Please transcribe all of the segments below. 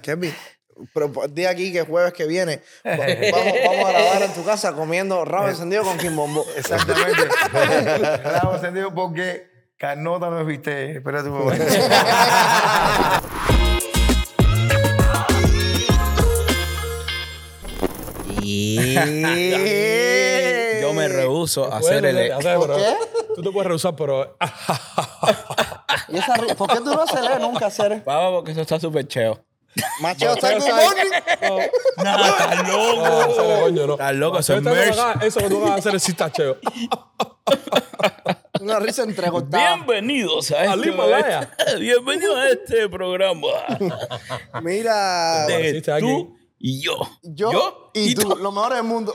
Kevin, pero di aquí que jueves que viene va- vamos, vamos a grabar en tu casa comiendo rabo encendido con quimbombo. Exactamente. Claro, encendido porque Carnota no viste. Espérate un momento. Yo me rehuso a hacer el. ¿Por qué? Tú te puedes rehusar, pero. ¿Y esa ¿Por qué tú no se lees nunca hacer? Vamos, porque eso está súper cheo. Macho, está el good morning. No, estás loco. Estás loco, eso es Eso que tú merch. Eso que tú vas a hacer es cistacheo. Una risa entrecortada. Bienvenidos a Al este, Himalaya. Bienvenidos a este programa. Mira, tú y yo. yo, y, tú, lo mejor del mundo.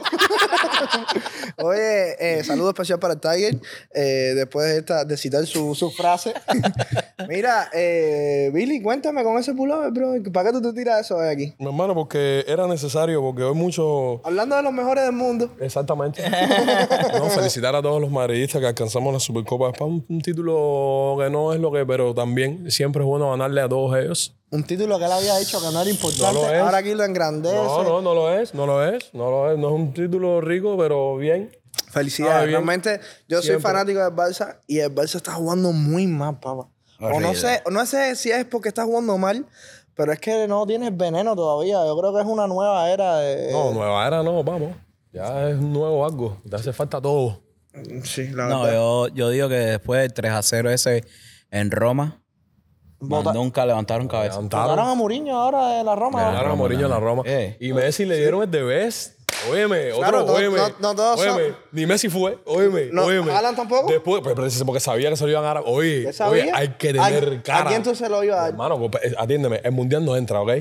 Oye, eh, saludo especial para el Tiger. eh, después de, esta, de citar su, su frase. Mira, eh, Billy, cuéntame con ese pullover, bro. ¿Para qué tú te tiras eso de aquí? Mi hermano, porque era necesario, porque hoy mucho. Hablando de los mejores del mundo. Exactamente. no, felicitar a todos los madridistas que alcanzamos la Supercopa de España. Un, un título que no es lo que, pero también siempre es bueno ganarle a todos ellos. Un título que él había dicho que no era importante. No. Ahora aquí lo engrandece. No, no, no lo es, no lo es, no lo es. No es un título rico, pero bien. Felicidades. Ah, bien. Realmente, yo soy fanático del Barça y el Barça está jugando muy mal, papá. O no sé, no sé si es porque está jugando mal, pero es que no tiene veneno todavía. Yo creo que es una nueva era de. No, nueva era no, vamos. Ya es un nuevo algo. Te hace falta todo. Sí, la No, verdad. yo, yo digo que después del 3 a 0 ese en Roma, nunca levantaron cabeza. Votaron Levantaron. a Mourinho ahora de la Roma. Ganaron a Mourinho en la Roma. Eh. Y Messi le dieron el de best. Óyeme, otro, Claro, no- óyeme. no- no todos son- óyeme. Ni Messi fue. Óyeme, No, óyeme. ¿Haaland tampoco? Después, pues, pero porque sabía que se lo iban a dar. Oye, oye, hay que ¿A- tener ¿A cara. quién tú se lo ibas a dar? Hermano, pues, atiéndeme. El mundial no entra, ¿ok?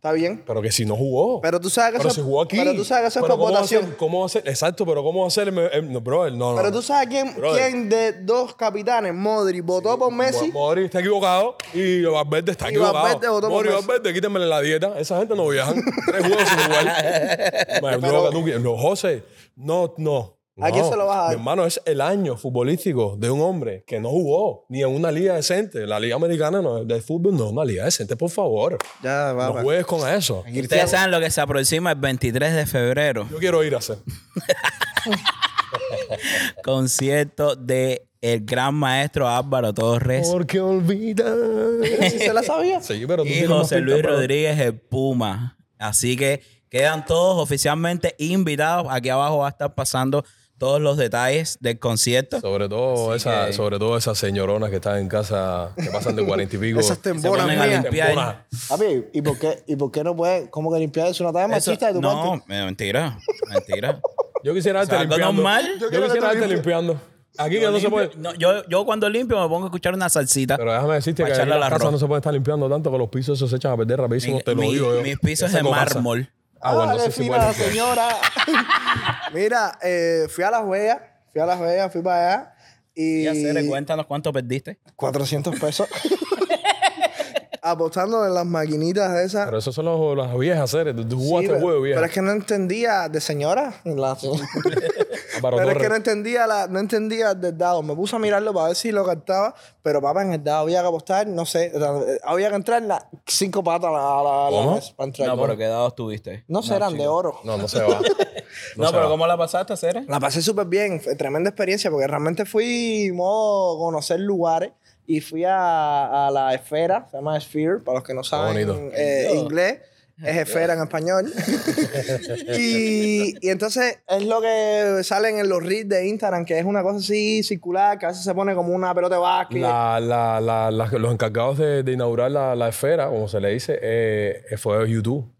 Está bien. Pero que si no jugó. Pero tú sabes que Pero eso- si jugó aquí. pero tú sabes que eso es por ¿cómo votación. ¿Cómo va a ser? Exacto, pero ¿cómo ser? el- el- no, bro, no, no. Pero tú sabes quién, Brother. quién de dos capitanes, Modri, votó por Messi. Mo- Modri está equivocado y Valverde está Y equivocado. Valverde votó por Modri y Messi. Valverde, quítenmele la dieta. Esa gente no viajan. Tres juegos sin jugar. No, José, no, no. ¿A quién no. se lo vas a dar? Mi hermano, es el año futbolístico de un hombre que no jugó ni en una liga decente. La liga americana no, de fútbol no es una liga decente, por favor. Ya, va, No va. juegues con eso. Ustedes saben lo que se aproxima el 23 de febrero. Yo quiero ir a hacer. Concierto de el gran maestro Álvaro Torres Porque olvida. ¿Sí se la sabía? Sí, pero tú y José pinta, Luis pero- Rodríguez el Puma. Así que quedan todos oficialmente invitados. Aquí abajo va a estar pasando todos los detalles del concierto. Sobre todo, Así esa, que- sobre todo esas señoronas que están en casa, que pasan de cuarenta y pico. Esas Se temporas ponen a limpiar. Papi, ¿y por qué, y por qué no puede? ¿Cómo que limpiar es una talla Eso- machista de tu no, parte? mentira, mentira. Yo quisiera darte O sea, algo limpiando. normal. Yo, que quisiera darte limpiando. Aquí que Yo no se puede. no, yo, yo cuando limpio me pongo a escuchar una salsita. Pero déjame decirte que en casas arroz. no se puede estar limpiando tanto que los pisos esos se echan a perder rapidísimo. Mi- te lo mi- digo yo. mis pisos de mármol. Ah, bueno, sí, sí puede señora. Mira, eh, fui a Las Vegas, fui a Las Vegas, fui para allá y... Y hacer, cuéntanos cuánto perdiste. 400 pesos. Apostando en las maquinitas esas. Pero esos son los, las viejas series. Tú Sí, jugaste pero, juego, pero es que no entendía de señora. La- pero es que no entendía, la, no entendía del dado. Me puse a mirarlo para ver si lo captaba. Pero papá, en el dado había que apostar, no sé. Había que entrar las cinco patas a la, la- para entrar. No, pero ¿qué dados tuviste? No sé, eran de oro. No, no se va. No, pero va. ¿cómo la pasaste, Cere? La pasé súper bien, fue tremenda experiencia porque realmente fui modo conocer lugares y fui a, a la esfera, se llama Sphere, para los que no saben eh, inglés. Es esfera en español. y, y entonces es lo que salen en los reels de Instagram, que es una cosa así circular, que a veces se pone como una pelota de básquet. La, la, la, los encargados de, de inaugurar la, la esfera, como se le dice, eh, fue YouTube.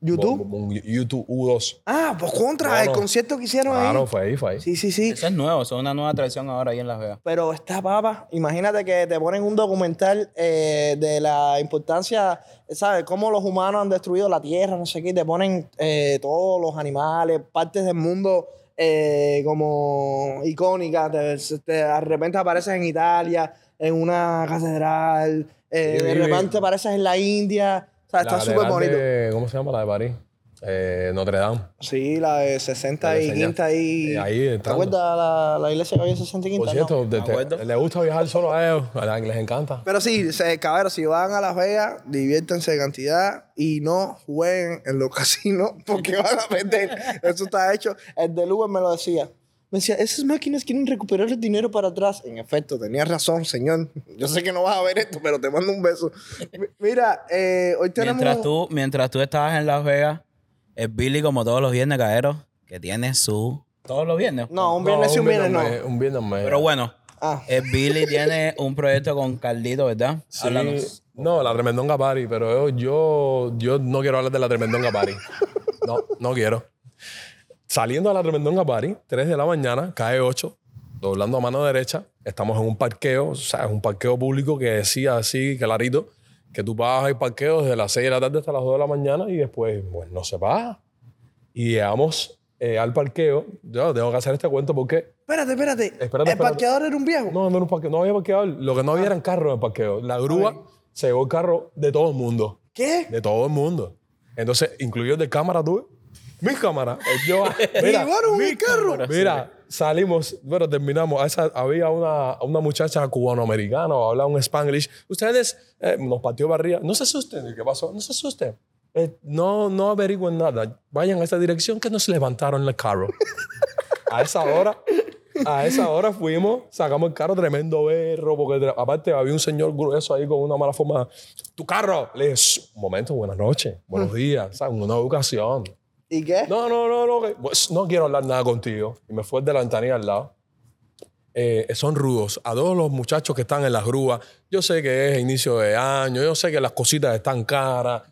¿YouTube? YouTube U2. Ah, pues contra el concierto que hicieron Claro, ahí. fue ahí, fue ahí. Sí, sí, sí. Eso es nuevo, eso es una nueva tradición ahora ahí en Las Vegas. Pero está papa. Imagínate que te ponen un documental eh, de la importancia, ¿sabes? Cómo los humanos han destruido la tierra, no sé qué. y Te ponen eh, todos los animales, partes del mundo eh, como icónicas. Te- te- de repente apareces en Italia, en una catedral. eh, Sí, de repente apareces en la India. O sea, está súper bonito. de- ¿Cómo se llama la de París? Eh, Notre Dame. Sí, la de 60 La y de quinta ahí. Eh, ahí ¿Te entrando. acuerdas la, la iglesia que había en 60 y quinta? Por No. cierto, de- me acuerdo. te- le gusta viajar solo a ellos, a la- les encanta. Pero sí, se, cabrón, si van a Las Vegas, diviértanse de cantidad y no jueguen en los casinos porque van a perder. Eso está hecho. El del Uber me lo decía. Me decía, esas máquinas quieren recuperar el dinero para atrás. En efecto, tenías razón, señor. Yo sé que no vas a ver esto, pero te mando un beso. Mi- Mira, eh, hoy tenemos... Mientras tú, mientras tú estabas en Las Vegas, el Billy, como todos los viernes, caeros, que tiene su... ¿Todos los viernes? No, un viernes sí, un viernes no. me- Un viernes Pero bueno, Ah. el Billy tiene un proyecto con Carlito, ¿verdad? Sí, Háblanos. no, la Tremendonga Party, pero yo, yo, yo no quiero hablar de la Tremendonga Party. No, no quiero. Saliendo a la Tremendonga Party, 3 de la mañana, cae 8, doblando a mano derecha, estamos en un parqueo, o sea, es un parqueo público que decía así, clarito, que tú pagas el parqueo desde las 6 de la tarde hasta las 2 de la mañana y después, pues, no se paga. Y llegamos eh, al parqueo, yo tengo que hacer este cuento porque Espérate, espérate. Espérate, ¿El parqueador era un viejo? no, no, era un parque- no había parqueador. Lo que no había eran carros en el parqueo. La grúa se llevó el carro de todo el mundo. ¿Qué? De todo el mundo. Entonces, incluido el de cámara, tú. Mi cámara. Eh, Yo, ¿Y mira, llevaron mi carro? mira, salimos, bueno, terminamos. Esa- había una, una muchacha cubanoamericana hablaba un spanglish. Ustedes eh, nos partió barriga. No se asusten. ¿Y ¿Qué pasó? No se asusten. Eh, no, no averigüen nada. Vayan a esa dirección que nos levantaron el carro. a esa hora, a esa hora fuimos, sacamos el carro tremendo berro, porque aparte había un señor grueso ahí con una mala forma. Tu carro. Le dije, "Shh, un momento, buenas noches, buenos días, ¿sabes? Una educación. ¿Y qué? No, no, no, no, pues, no quiero hablar nada contigo. Y me fue de la ventanilla al lado. Eh, son rudos. A todos los muchachos que están en las grúas, yo sé que es inicio de año, yo sé que las cositas están caras,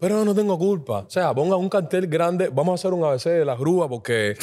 pero no tengo culpa. O sea, ponga un cartel grande, vamos a hacer un ABC de las grúas porque...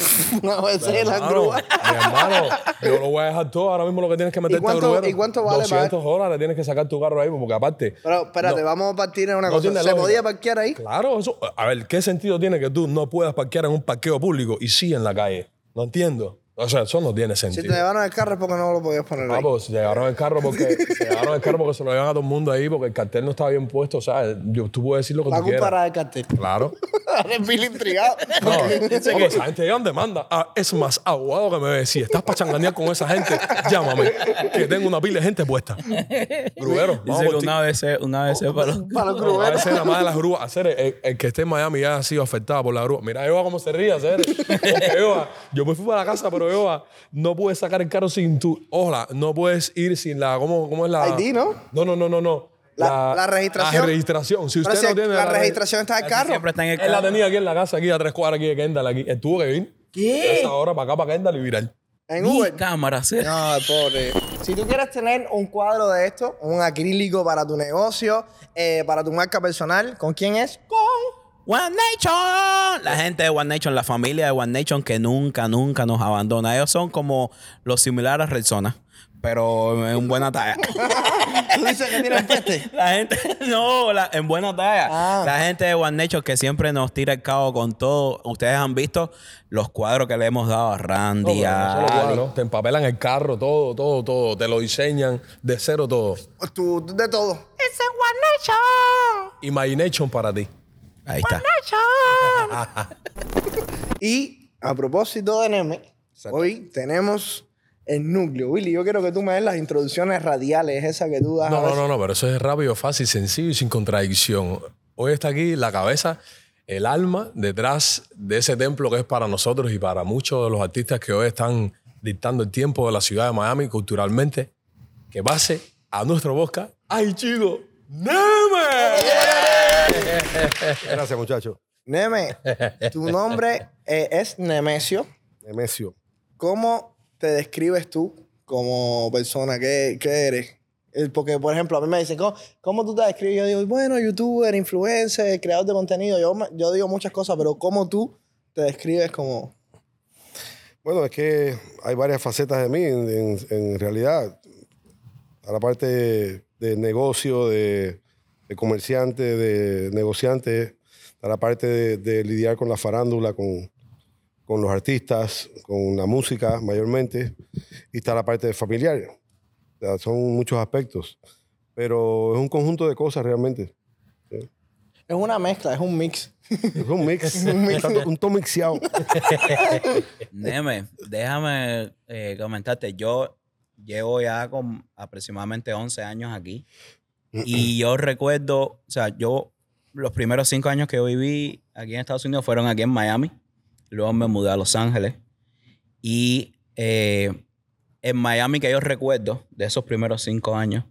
Una vez en la Hermano, grúa. mi hermano, yo lo voy a dejar todo. Ahora mismo lo que tienes que meterte cuánto- al gruero. y cuánto vale 200 dólares tienes que sacar tu carro ahí, porque aparte... Pero espérate, No. vamos a partir en una No cosa. ¿Se lógica. podía parquear ahí? Claro, eso, a ver, ¿qué sentido tiene que tú no puedas parquear en un parqueo público y sí en la calle? No entiendo. O sea, eso no tiene Si te sentido. llevaron el carro es porque no lo podías poner Ah, ahí. pues se llevaron el carro porque se llevaron el carro porque se lo llevan a todo el mundo ahí porque el cartel no estaba bien puesto. O sea, yo, tú puedes decir lo que La tú culpa quieras. era del cartel. Claro. Eres Billy intrigado. No, no, esa gente llegan demanda. Ah, es más, abogado que me ve, si estás para changanear con esa gente, llámame, que tengo una pila de gente puesta. Dice que ti. una vez, una vez para los... Para los gruberos. veces nada más de las grúas. Hacer el, el que esté en Miami ya ha sido afectado por la grúa. Mira, Eva cómo se ríe, hacer. Eva, yo me fui para la casa, pero No puedes sacar el carro sin tu. Hola, no puedes ir sin la. ¿Cómo, cómo es la. ID, ¿no? No, no, no, no, no. La- la registración. La registración. Si usted si no tiene. la registración está del carro. Siempre está en el Él la carro. tenía aquí en la casa, aquí a tres cuadras aquí de Kendall. Aquí. Él tuvo que ir. ¿Qué? Esa hora para acá, para Kendall y virar. En Mi Uber. cámara, sí. No, pobre. Si tú quieres tener un cuadro de esto, un acrílico para tu negocio, eh, para tu marca personal, ¿con quién es? Con One Nation. La gente de One Nation, la familia de One Nation que nunca, nunca nos abandona. Ellos son como los similares a Rexona, pero en buena talla. Tú dices que tienen peste. La gente, no, la- en buena talla. Ah. La gente de One Nation que siempre nos tira el cabo con todo. Ustedes han visto los cuadros que le hemos dado a Randy, no a cuadros, Te empapelan el carro, todo, todo, todo. Te lo diseñan de cero todo. Tú, de todo. Imagination para ti. Ahí está. Y a propósito de Neme, hoy tenemos el núcleo. Willy, yo quiero que tú me des las introducciones radiales, esas que tú das. No, no, no, no, pero eso es rápido, fácil, sencillo y sin contradicción. Hoy está aquí la cabeza, el alma detrás de ese templo que es para nosotros y para muchos de los artistas que hoy están dictando el tiempo de la ciudad de Miami culturalmente, que base a nuestro Bosca, ¡ay, chido! ¡Neme! Gracias, muchachos. Neme, tu nombre eh, es Nemesio. Nemesio. ¿Cómo te describes tú como persona? ¿Qué, qué eres? Porque, por ejemplo, a mí me dicen, ¿cómo, cómo tú te describes? Yo digo, bueno, youtuber, influencer, creador de contenido. Yo, yo digo muchas cosas, pero ¿cómo tú te describes como...? Bueno, es que hay varias facetas de mí, en, en- en realidad. A la parte de, de negocio, de, de comerciante, de negociante, a la parte de, de lidiar con la farándula, con, con los artistas, con la música mayormente, y está la parte de familiar. O sea, son muchos aspectos, pero es un conjunto de cosas realmente. Es una mezcla, es un mix. Es un mix, un todo mixeado. Neme, déjame eh, comentarte. Yo llevo ya con aproximadamente 11 años aquí. Y yo recuerdo, o sea, yo los primeros cinco años que yo viví aquí en Estados Unidos fueron aquí en Miami. Luego me mudé a Los Ángeles. Y eh, en Miami que yo recuerdo de esos primeros cinco años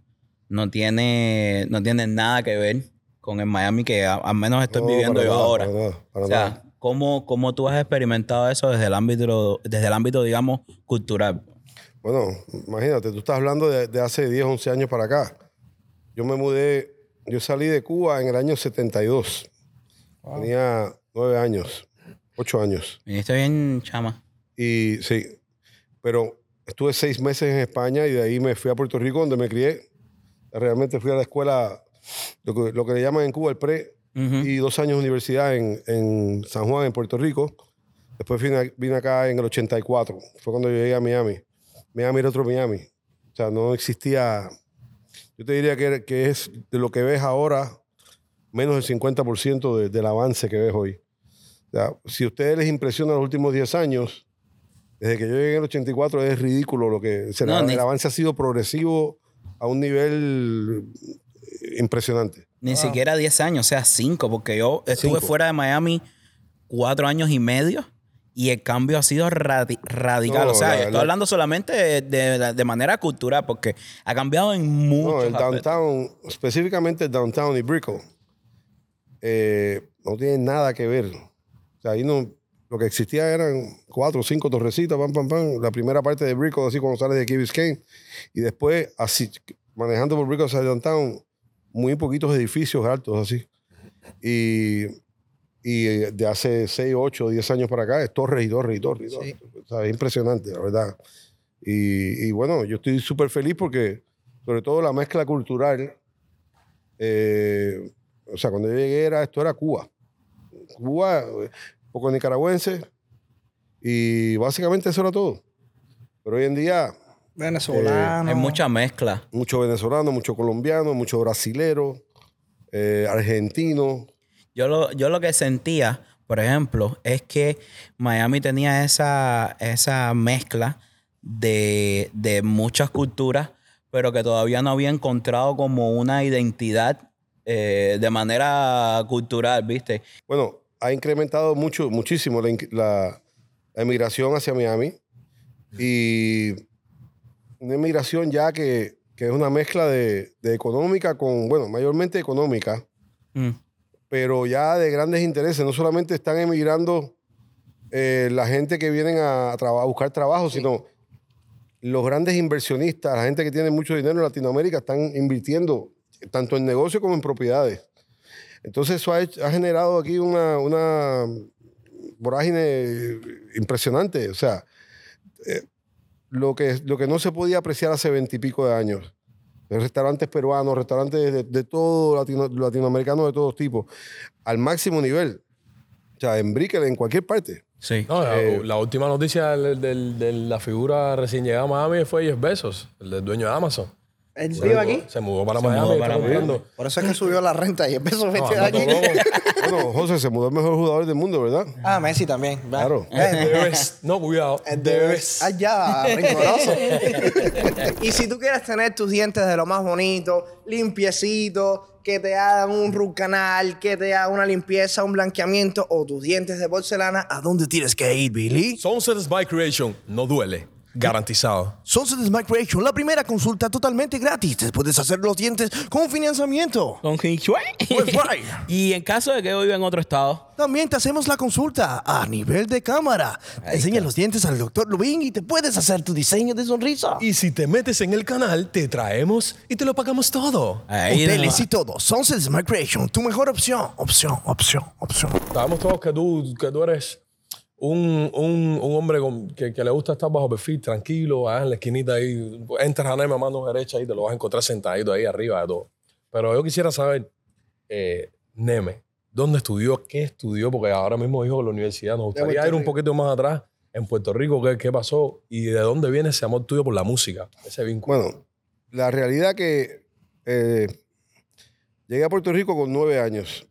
no tiene, no tiene nada que ver con el Miami que a- al menos estoy No, viviendo yo nada, ahora. para nada, para o sea, nada. ¿cómo, cómo tú has experimentado eso desde el ámbito, desde el ámbito digamos, cultural? Bueno, imagínate, tú estás hablando de, de hace 10, 11 años para acá. Yo me mudé, yo salí de Cuba en el año 72. Tenía 9 años, 8 años. Viniste bien, chama. Y sí, pero estuve seis meses en España y de ahí me fui a Puerto Rico donde me crié. Realmente fui a la escuela, lo que, lo que le llaman en Cuba el pre, y dos años de universidad en, en San Juan, en Puerto Rico. Después vine, vine acá en el 84. Fue cuando yo llegué a Miami. Miami era otro Miami. O sea, no existía... Yo te diría que, que es de lo que ves ahora, menos del 50% de- del avance que ves hoy. O sea, si a ustedes les impresiona los últimos 10 años, desde que yo llegué en el 84 es ridículo lo que... o sea, No, el, avance ha sido progresivo a un nivel impresionante. Ni siquiera 10 años, o sea, 5, porque yo estuve Cinco. fuera de Miami cuatro años y medio y el cambio ha sido radi- radical. No, o sea, la- estoy la- hablando solamente de, de- de manera cultural, porque ha cambiado en muchos No, el aspectos. downtown, específicamente el downtown y Brickell, eh, no tiene nada que ver. O sea, ahí no, lo que existía eran cuatro o cinco torrecitas, pam, pam, pam. La primera parte de Brickell, así cuando sales de Key Biscayne. Y después, así, manejando por Brickell hacia downtown, muy poquitos edificios altos así. Y, y eh, de hace 6, 8, 10 años para acá es torres y torres y torres. y torres. O sea, es impresionante, la verdad. Y, y bueno, yo estoy súper feliz porque, sobre todo, la mezcla cultural. eh, o sea, cuando yo llegué, era, esto era Cuba. Cuba, eh, un poco nicaragüense. Y básicamente eso era todo. Pero hoy en día, Venezolano. Hay mucha mezcla. mucho venezolano, mucho colombiano, mucho brasilero, eh, argentino. Yo lo, yo lo que sentía, por ejemplo, es que Miami tenía esa, esa mezcla de, de muchas culturas, pero que todavía no había encontrado como una identidad eh, de manera cultural, ¿viste? Bueno, ha incrementado mucho, muchísimo la, la emigración hacia Miami. Y una emigración ya que, que es una mezcla de, de económica con, bueno, mayormente económica, Mm. Pero ya de grandes intereses. No solamente están emigrando eh, la gente que vienen a, buscar trabajo, sino los grandes inversionistas, la gente que tiene mucho dinero en Latinoamérica, están invirtiendo tanto en negocio como en propiedades. Entonces eso ha, hecho- ha generado aquí una, una vorágine impresionante. O sea, eh, lo, que, lo que no se podía apreciar hace veintipico de años. Restaurantes peruanos, restaurantes de, de todo latino, latinoamericanos de todos tipos, al máximo nivel. O sea, en Brickell, en cualquier parte. Sí. No, la, Eh, la última noticia del- del- de la figura recién llegada a Miami fue Jeff Bezos, el del dueño de Amazon. ¿Él vive aquí? Se mudó para Se Miami. mudó para comprando. Por eso es que subió la renta y empezó a no, aquí. no, no. Bueno, José se mudó el mejor jugador del mundo, ¿verdad? Ah, Messi también. ¿verdad? Claro. Eh, Debes. No, cuidado. Debes. Ah, ya, rencoroso. y si tú quieres tener tus dientes de lo más bonito, limpiecitos, que te hagan un root canal, que te hagan una limpieza, un blanqueamiento o tus dientes de porcelana, ¿a dónde tienes que ir, Billy? Sunsets by Creation no duele. Garantizado. Sunset Smile Creation, la primera consulta totalmente gratis. Te puedes hacer los dientes con financiamiento. Con. Pues, y en caso de que viva en otro estado, También te hacemos la consulta a nivel de cámara. Enseña los dientes al doctor Lubin y te puedes hacer tu diseño de sonrisa. Y si te metes en el canal, te traemos y te lo pagamos todo. ahí Hoteles y todo. Sunset Smile Creation, tu mejor opción. Opción, opción, opción. Sabemos todos que tú, que tú eres un, un, un hombre con- que, que le gusta estar bajo perfil, tranquilo, ah, en la esquinita ahí. Entras a Neme, mano derecha y te lo vas a encontrar sentadito ahí arriba de todo. Pero yo quisiera saber, eh, Neme, ¿dónde estudió? ¿Qué estudió? Porque ahora mismo dijo que la universidad. Nos gustaría ir un poquito más atrás. En Puerto Rico, ¿qué, qué pasó? ¿Y de dónde viene ese amor tuyo por la música? Ese vínculo. Bueno, la realidad que eh, llegué a Puerto Rico con nueve años.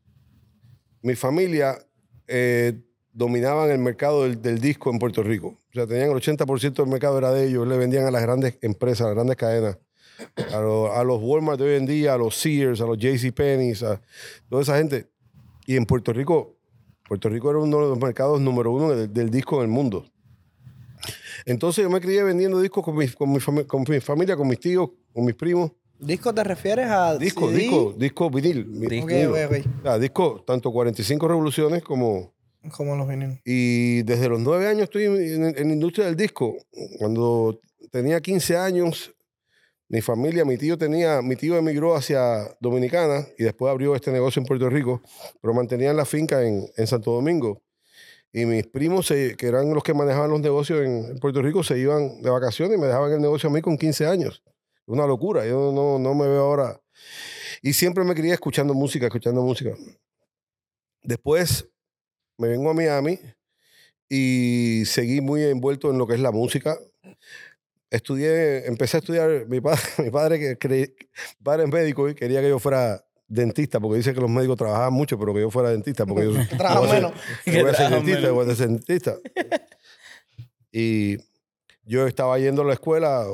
Mi familia eh, dominaban el mercado del, del disco en Puerto Rico. O sea, tenían el 80% del mercado era de ellos. Le vendían a las grandes empresas, a las grandes cadenas. A, lo- a los Walmart de hoy en día, a los Sears, a los JCPenney, a toda esa gente. Y en Puerto Rico, Puerto Rico era uno de los mercados número uno del, del disco en el mundo. Entonces yo me crié vendiendo discos con mi, con mi, fami- con mi familia, con mis tíos, con mis primos. ¿Disco te refieres a Disco, CD? disco, disco vinil. mi- Ok, vinilo. ok, ok. O sea, disco, tanto 45 revoluciones como... Como los vinilos. Y desde los nueve años estoy en, en la industria del disco. Cuando tenía 15 años, mi familia, mi tío tenía, mi tío emigró hacia Dominicana y después abrió este negocio en Puerto Rico, pero mantenían la finca en, en Santo Domingo. Y mis primos, se- que eran los que manejaban los negocios en Puerto Rico, se iban de vacaciones y me dejaban el negocio a mí con 15 años. Una locura. Yo no, no me veo ahora. Y siempre me crié escuchando música, escuchando música. Después me vengo a Miami y seguí muy envuelto en lo que es la música. Estudié, empecé a estudiar, mi padre, mi padre, que cre- padre es médico y quería que yo fuera dentista, porque dice que los médicos trabajaban mucho, pero que yo fuera dentista, porque yo ser- menos. yo voy a ser dentista, voy a ser dentista. Y yo estaba yendo a la escuela,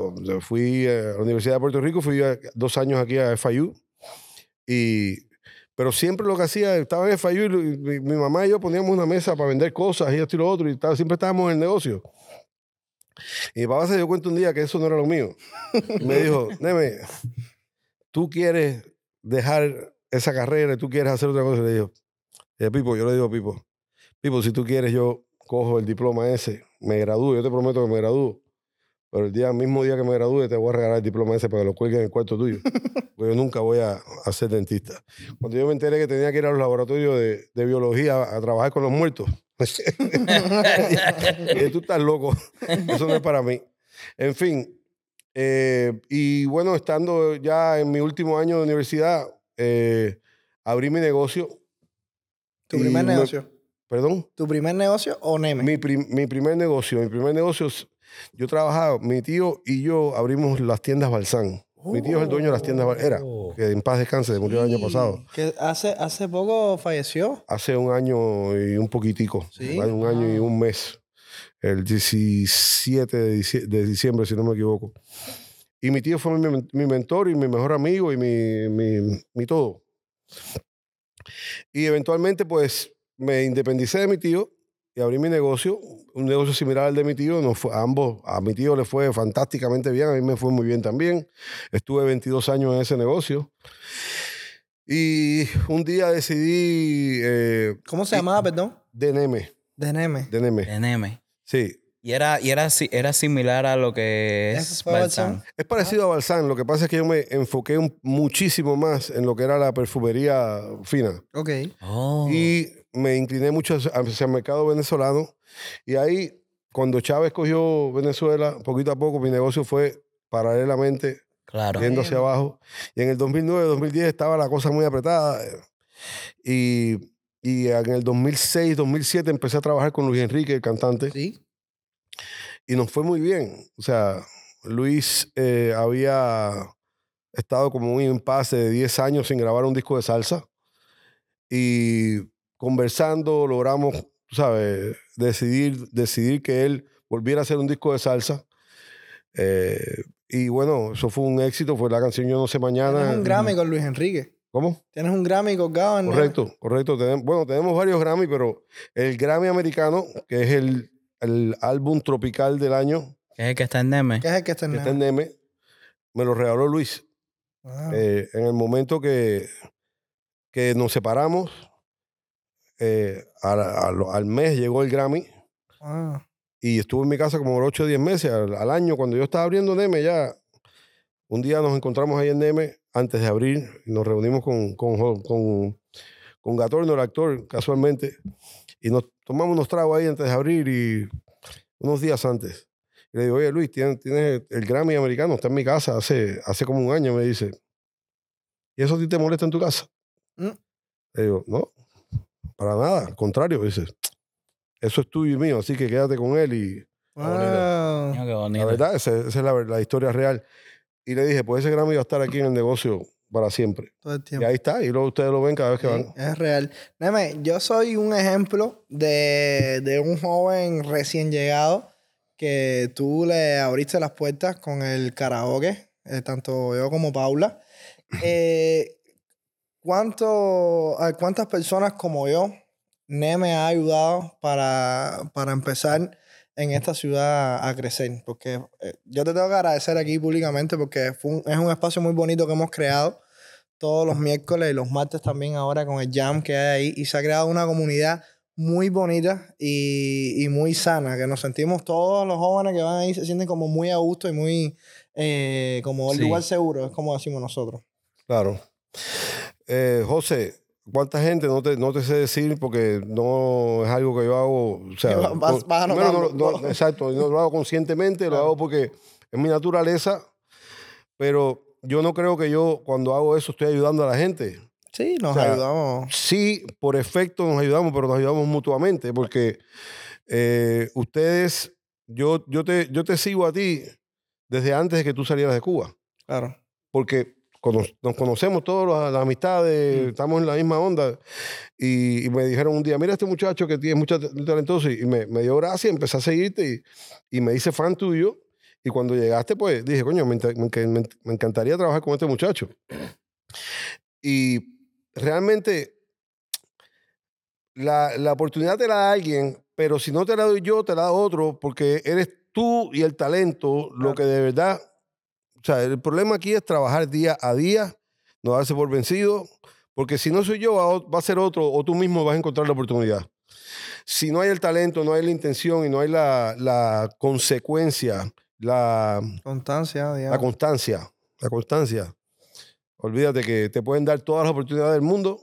fui a la Universidad de Puerto Rico, fui a- dos años aquí a FIU, y, pero siempre lo que hacía, estaba en FIU y mi, mi mamá y yo poníamos una mesa para vender cosas y esto y lo otro, y estaba- siempre estábamos en el negocio. Y mi papá se dio cuenta un día que eso no era lo mío. Me dijo, Neme, tú quieres dejar esa carrera y tú quieres hacer otra cosa. Y le digo, eh, Pipo, yo le digo, Pipo, Pipo, si tú quieres, yo cojo el diploma ese, me gradúo, yo te prometo que me gradúo. Pero el día, mismo día que me gradúe, te voy a regalar el diploma ese para que lo cuelgues en el cuarto tuyo. Porque yo nunca voy a, a ser dentista. Cuando yo me enteré que tenía que ir a los laboratorios de, de biología a, a trabajar con los muertos, y tú estás loco. Eso no es para mí. En fin. eh, y bueno, estando ya en mi último año de universidad, eh, abrí mi negocio. ¿Tu primer me- negocio? Perdón. ¿Tu primer negocio o Neme? Mi, prim- mi primer negocio, mi primer negocio, yo trabajaba, mi tío y yo abrimos las tiendas Balsán. Mi tío es el dueño de las tiendas Balsán. Era, Oh. que en paz descanse, murió el año pasado. Que hace, hace poco falleció. Hace un año y un poquitico. Sí. Un año y un mes. El 17 de, dicie- de diciembre, si no me equivoco. Y mi tío fue mi mentor y mi mejor amigo y mi, mi, mi todo. Y eventualmente, pues, me independicé de mi tío y abrí mi negocio, un negocio similar al de mi tío. Nos fue, a ambos, a mi tío le fue fantásticamente bien, a mí me fue muy bien también. Estuve 22 años en ese negocio. Y un día decidí eh, ¿Cómo se llamaba, perdón? de Neme, De Neme. de Neme. NM. Sí. Y era, y era, si- era similar a lo que ¿Eso es. Balsam? Es parecido a Balsán, lo que pasa es que yo me enfoqué un- muchísimo más en lo que era la perfumería fina. Ok. Oh. Y me incliné mucho hacia el mercado venezolano. Y ahí, cuando Chávez cogió Venezuela, poquito a poco mi negocio fue paralelamente claro. yendo hacia abajo. Y en el 2009, 2010 estaba la cosa muy apretada. Y, y en el 2006, 2007 empecé a trabajar con Luis Enrique, el cantante. Sí. y nos fue muy bien. O sea, Luis eh, había estado como un impasse de 10 años sin grabar un disco de salsa y conversando logramos, tú sabes, decidir, decidir que él volviera a hacer un disco de salsa. Eh, y bueno, eso fue un éxito, fue la canción Yo no sé mañana. Tienes un Grammy con Luis Enrique. ¿Cómo? Tienes un Grammy colgado en. Correcto, correcto. Bueno, tenemos varios Grammy, pero el Grammy americano, que es el, el álbum tropical del año, ¿Qué es el que está en Neme? ¿Qué es el que está en que está Neme? en Neme, me lo regaló Luis. Ah, Eh, en el momento que, que nos separamos, eh, al, al- al mes llegó el Grammy ah. y estuvo en mi casa como 8 o 10 meses. Al, al año, cuando yo estaba abriendo Neme, ya un día nos encontramos ahí en Neme antes de abrir y nos reunimos con, con, con, con Gatorno, el actor, casualmente, y nos tomamos unos tragos ahí antes de abrir y unos días antes. Y le digo, oye Luis, tienes, tienes el Grammy americano, está en mi casa hace, hace como un año, me dice. ¿Y eso a ti te molesta en tu casa? Mm. Le digo, no, para nada, al contrario, dice. Eso es tuyo y mío, así que quédate con él y Ah. La verdad, esa, esa es la, la historia real. Y le dije, pues ese Grammy va a estar aquí en el negocio para siempre. Todo el Y tiempo. ahí está, y luego ustedes lo ven cada vez que Sí, van. es real. Neme, yo soy un ejemplo de, de un joven recién llegado que tú le abriste las puertas con el karaoke, eh, tanto yo como Paula. Eh, ¿cuánto, ¿Cuántas personas como yo Neme ha ayudado para, para empezar en esta ciudad a crecer? Porque eh, yo te tengo que agradecer aquí públicamente porque fue un- es un espacio muy bonito que hemos creado todos los miércoles y los martes también ahora con el jam que hay ahí y se ha creado una comunidad muy bonita y, y muy sana, que nos sentimos todos los jóvenes que van ahí se sienten como muy a gusto y muy eh, como el Sí. lugar seguro, es como decimos nosotros. Claro. Eh, José, ¿cuánta gente? No te, no te sé decir porque no es algo que yo hago. O sea, Vas- vas- con- vas primero, no- no- exacto, no lo hago conscientemente, lo hago porque es mi naturaleza, pero yo no creo que yo cuando hago eso estoy ayudando a la gente. Sí, nos O sea, ayudamos. Sí, por efecto nos ayudamos, pero nos ayudamos mutuamente porque eh, ustedes, yo, yo, te, yo te sigo a ti desde antes de que tú salieras de Cuba Claro. porque cono- nos conocemos todos, las, las amistades, estamos en la misma onda. Y, y me dijeron un día, mira este muchacho que tiene mucho talentoso. Y me, me dio gracia, empecé a seguirte y, y me hice fan tuyo. Y cuando llegaste, pues dije, coño, me, me enc- me enc- me encantaría trabajar con este muchacho. Y realmente la, la oportunidad te la da alguien, pero si no te la doy yo, te la da otro, porque eres tú y el talento lo que de verdad o sea, el problema aquí es trabajar día a día, no darse por vencido, porque si no soy yo, va a ser otro, o tú mismo vas a encontrar la oportunidad. Si no hay el talento, no hay la intención y no hay la, la consecuencia, la, Constancia, la constancia, la constancia, olvídate que te pueden dar todas las oportunidades del mundo,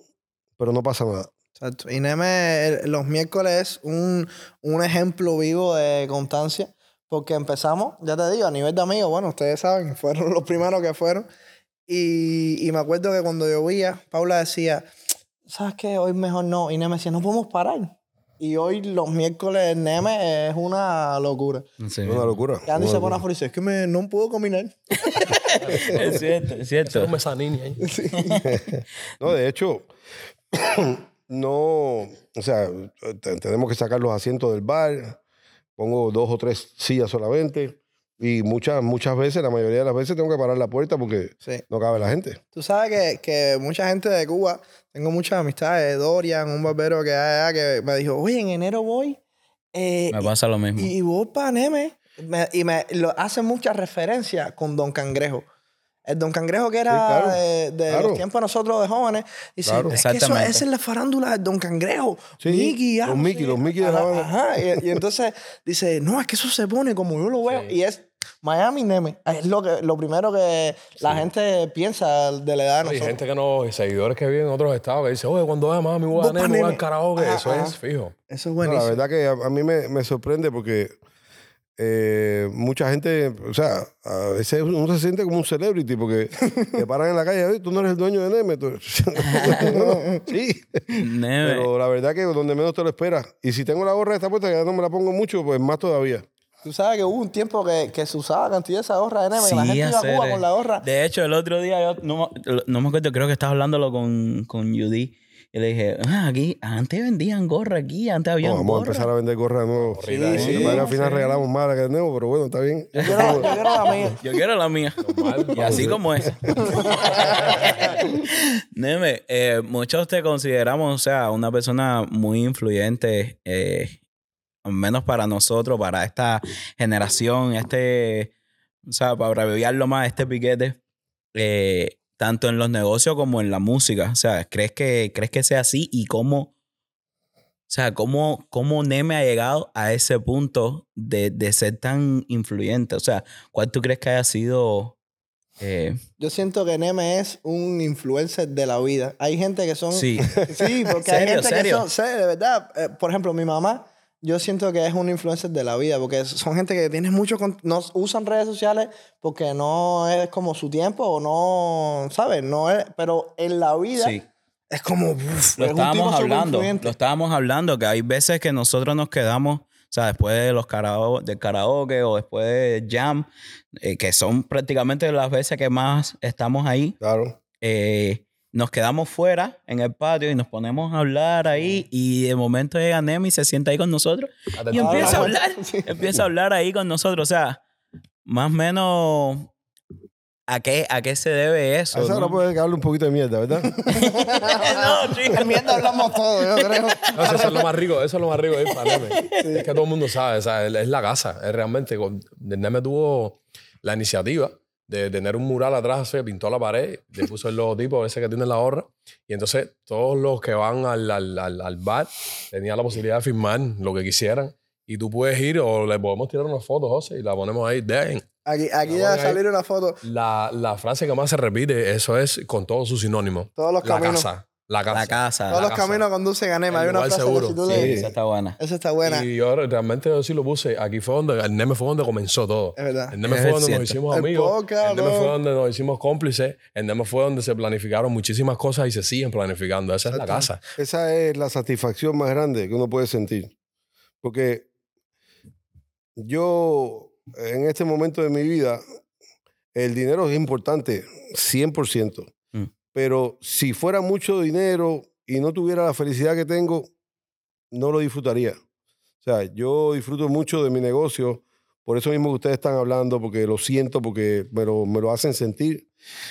pero no pasa nada. Exacto. Y Neme, los miércoles es un, un ejemplo vivo de constancia, porque empezamos, ya te digo, a nivel de amigos, bueno, ustedes saben, fueron los primeros que fueron. Y, y me acuerdo que cuando llovía, Paula decía, ¿sabes qué? Hoy mejor no. Y Neme decía, no podemos parar. Y hoy los miércoles Neme es una locura. Sí. Es una locura. Que Andy una se pone y dice, es que me, no puedo caminar. Es cierto, es cierto. Un mezzanini ahí. No, de hecho, no, o sea, te- tenemos que sacar los asientos del bar, pongo dos o tres sillas solamente y muchas, muchas veces, la mayoría de las veces tengo que parar la puerta porque Sí. no cabe la gente. Tú sabes que, que mucha gente de Cuba, tengo muchas amistades, Dorian, un barbero que hay allá, que me dijo, oye, en enero voy. eh, Me pasa lo mismo. y, y voy para Neme. Me- y me lo, hacen mucha referencia con Don Cangrejo. El Don Cangrejo que era Sí, claro, de, de claro. los tiempos de nosotros de jóvenes. Dice, Claro. es que eso, esa es la farándula de Don Cangrejo. Sí, Mickey, los Mickey, sí. los Mickey de la Ajá, banda. ajá. Y, y entonces dice, no, es que eso se pone como yo lo veo. Y es Miami Neme. Es lo, que, lo primero que la gente piensa de la edad de Hay nosotros. gente que no, seguidores que viven en otros estados que dicen, oye, cuando vaya mami, voy a Nemo, voy Neme. al karaoke. Ajá, Eso ajá. es fijo. Eso es No, buenísimo. la verdad que a, a mí me, me sorprende porque eh, mucha gente, o sea, a veces uno se siente como un celebrity porque te paran en la calle, "Oye, tú no eres el dueño de Neme. Tú- Bueno, sí. Neme, Pero la verdad que donde menos te lo esperas. Y si tengo la gorra de esta puesta, que ya no me la pongo mucho, pues más todavía. Tú sabes que hubo un tiempo que, que se usaba cantidad de esa gorra de Neme. que la sí, gente iba a Cuba con la gorra. De hecho, el otro día yo no, me- no me acuerdo, creo que estaba hablándolo con, con Judy. Y le dije, ah, aquí, antes vendían gorra aquí, antes había No, vamos a gorra. empezar a vender gorras de nuevo. Sí, sí, que que al final sí. regalamos más que de nuevo, pero bueno, está bien. Yo quiero, yo quiero la mía. Yo quiero la mía. y así como es. Neme, eh, muchos te consideramos, o sea, una persona muy influyente. eh, al menos para nosotros, para esta generación, este, o sea, para abreviarlo más, este piquete, eh, tanto en los negocios como en la música. O sea, ¿crees que, crees que sea así? ¿Y cómo, o sea, cómo, cómo Neme ha llegado a ese punto de, de ser tan influyente? O sea, ¿cuál tú crees que haya sido... eh, Yo siento que Neme es un influencer de la vida. Hay gente que son... sí, Sí, porque hay ¿Serio, gente serio? que son... Sí, de verdad. Eh, por ejemplo, mi mamá, yo siento que es un influencer de la vida, porque son gente que tiene mucho... No usan redes sociales porque no es como su tiempo o no... ¿Sabes? No es... Pero en la vida sí. es como... uf, Lo es estábamos hablando, lo estábamos hablando, que hay veces que nosotros nos quedamos, o sea, después de los karaoke, del karaoke o después de jam, eh, que son prácticamente las veces que más estamos ahí, Claro. eh, nos quedamos fuera en el patio y nos ponemos a hablar ahí y de momento llega Nemi y se sienta ahí con nosotros y empieza a hablar, empieza a hablar ahí con nosotros, o sea, más o menos... ¿A qué, ¿A qué se debe A eso? esa hora no? puede que hable un poquito de mierda, ¿verdad? no, chico. Mierda hablamos todo, yo creo. No, eso es lo más rico, eso es lo más rico de Neme. Es que todo el mundo sabe, o sea, es la casa, es realmente. con- Neme tuvo la iniciativa de tener un mural atrás, se pintó la pared, le puso el logotipo ese que tiene la horra, y entonces todos los que van al, al, al, al bar tenían la posibilidad de firmar lo que quisieran, y tú puedes ir o le podemos tirar una foto, José, y la ponemos ahí. Damn. Aquí, aquí La va a ponen ahí. salir una foto. La, la frase que más se repite, eso es con todos sus sinónimos. Todos los la caminos. casa, la casa. La casa. Todos la los casa. caminos conducen a Neme. El Hay una lugar frase seguro. que si tú Sí, le... esa está buena. Esa está buena. Y yo realmente yo sí lo puse. Aquí fue donde, el Neme fue donde comenzó todo. Es verdad. El Neme Es fue donde cierto. nos hicimos El amigos. podcast, el Neme ¿no? fue donde nos hicimos cómplices. El Neme fue donde se planificaron muchísimas cosas y se siguen planificando. Esa es la casa. Esa es la satisfacción más grande que uno puede sentir. Porque yo, en este momento de mi vida, el dinero es importante, 100%. Pero si fuera mucho dinero y no tuviera la felicidad que tengo, no lo disfrutaría. O sea, yo disfruto mucho de mi negocio, por eso mismo que ustedes están hablando, porque lo siento, porque me lo, me lo hacen sentir.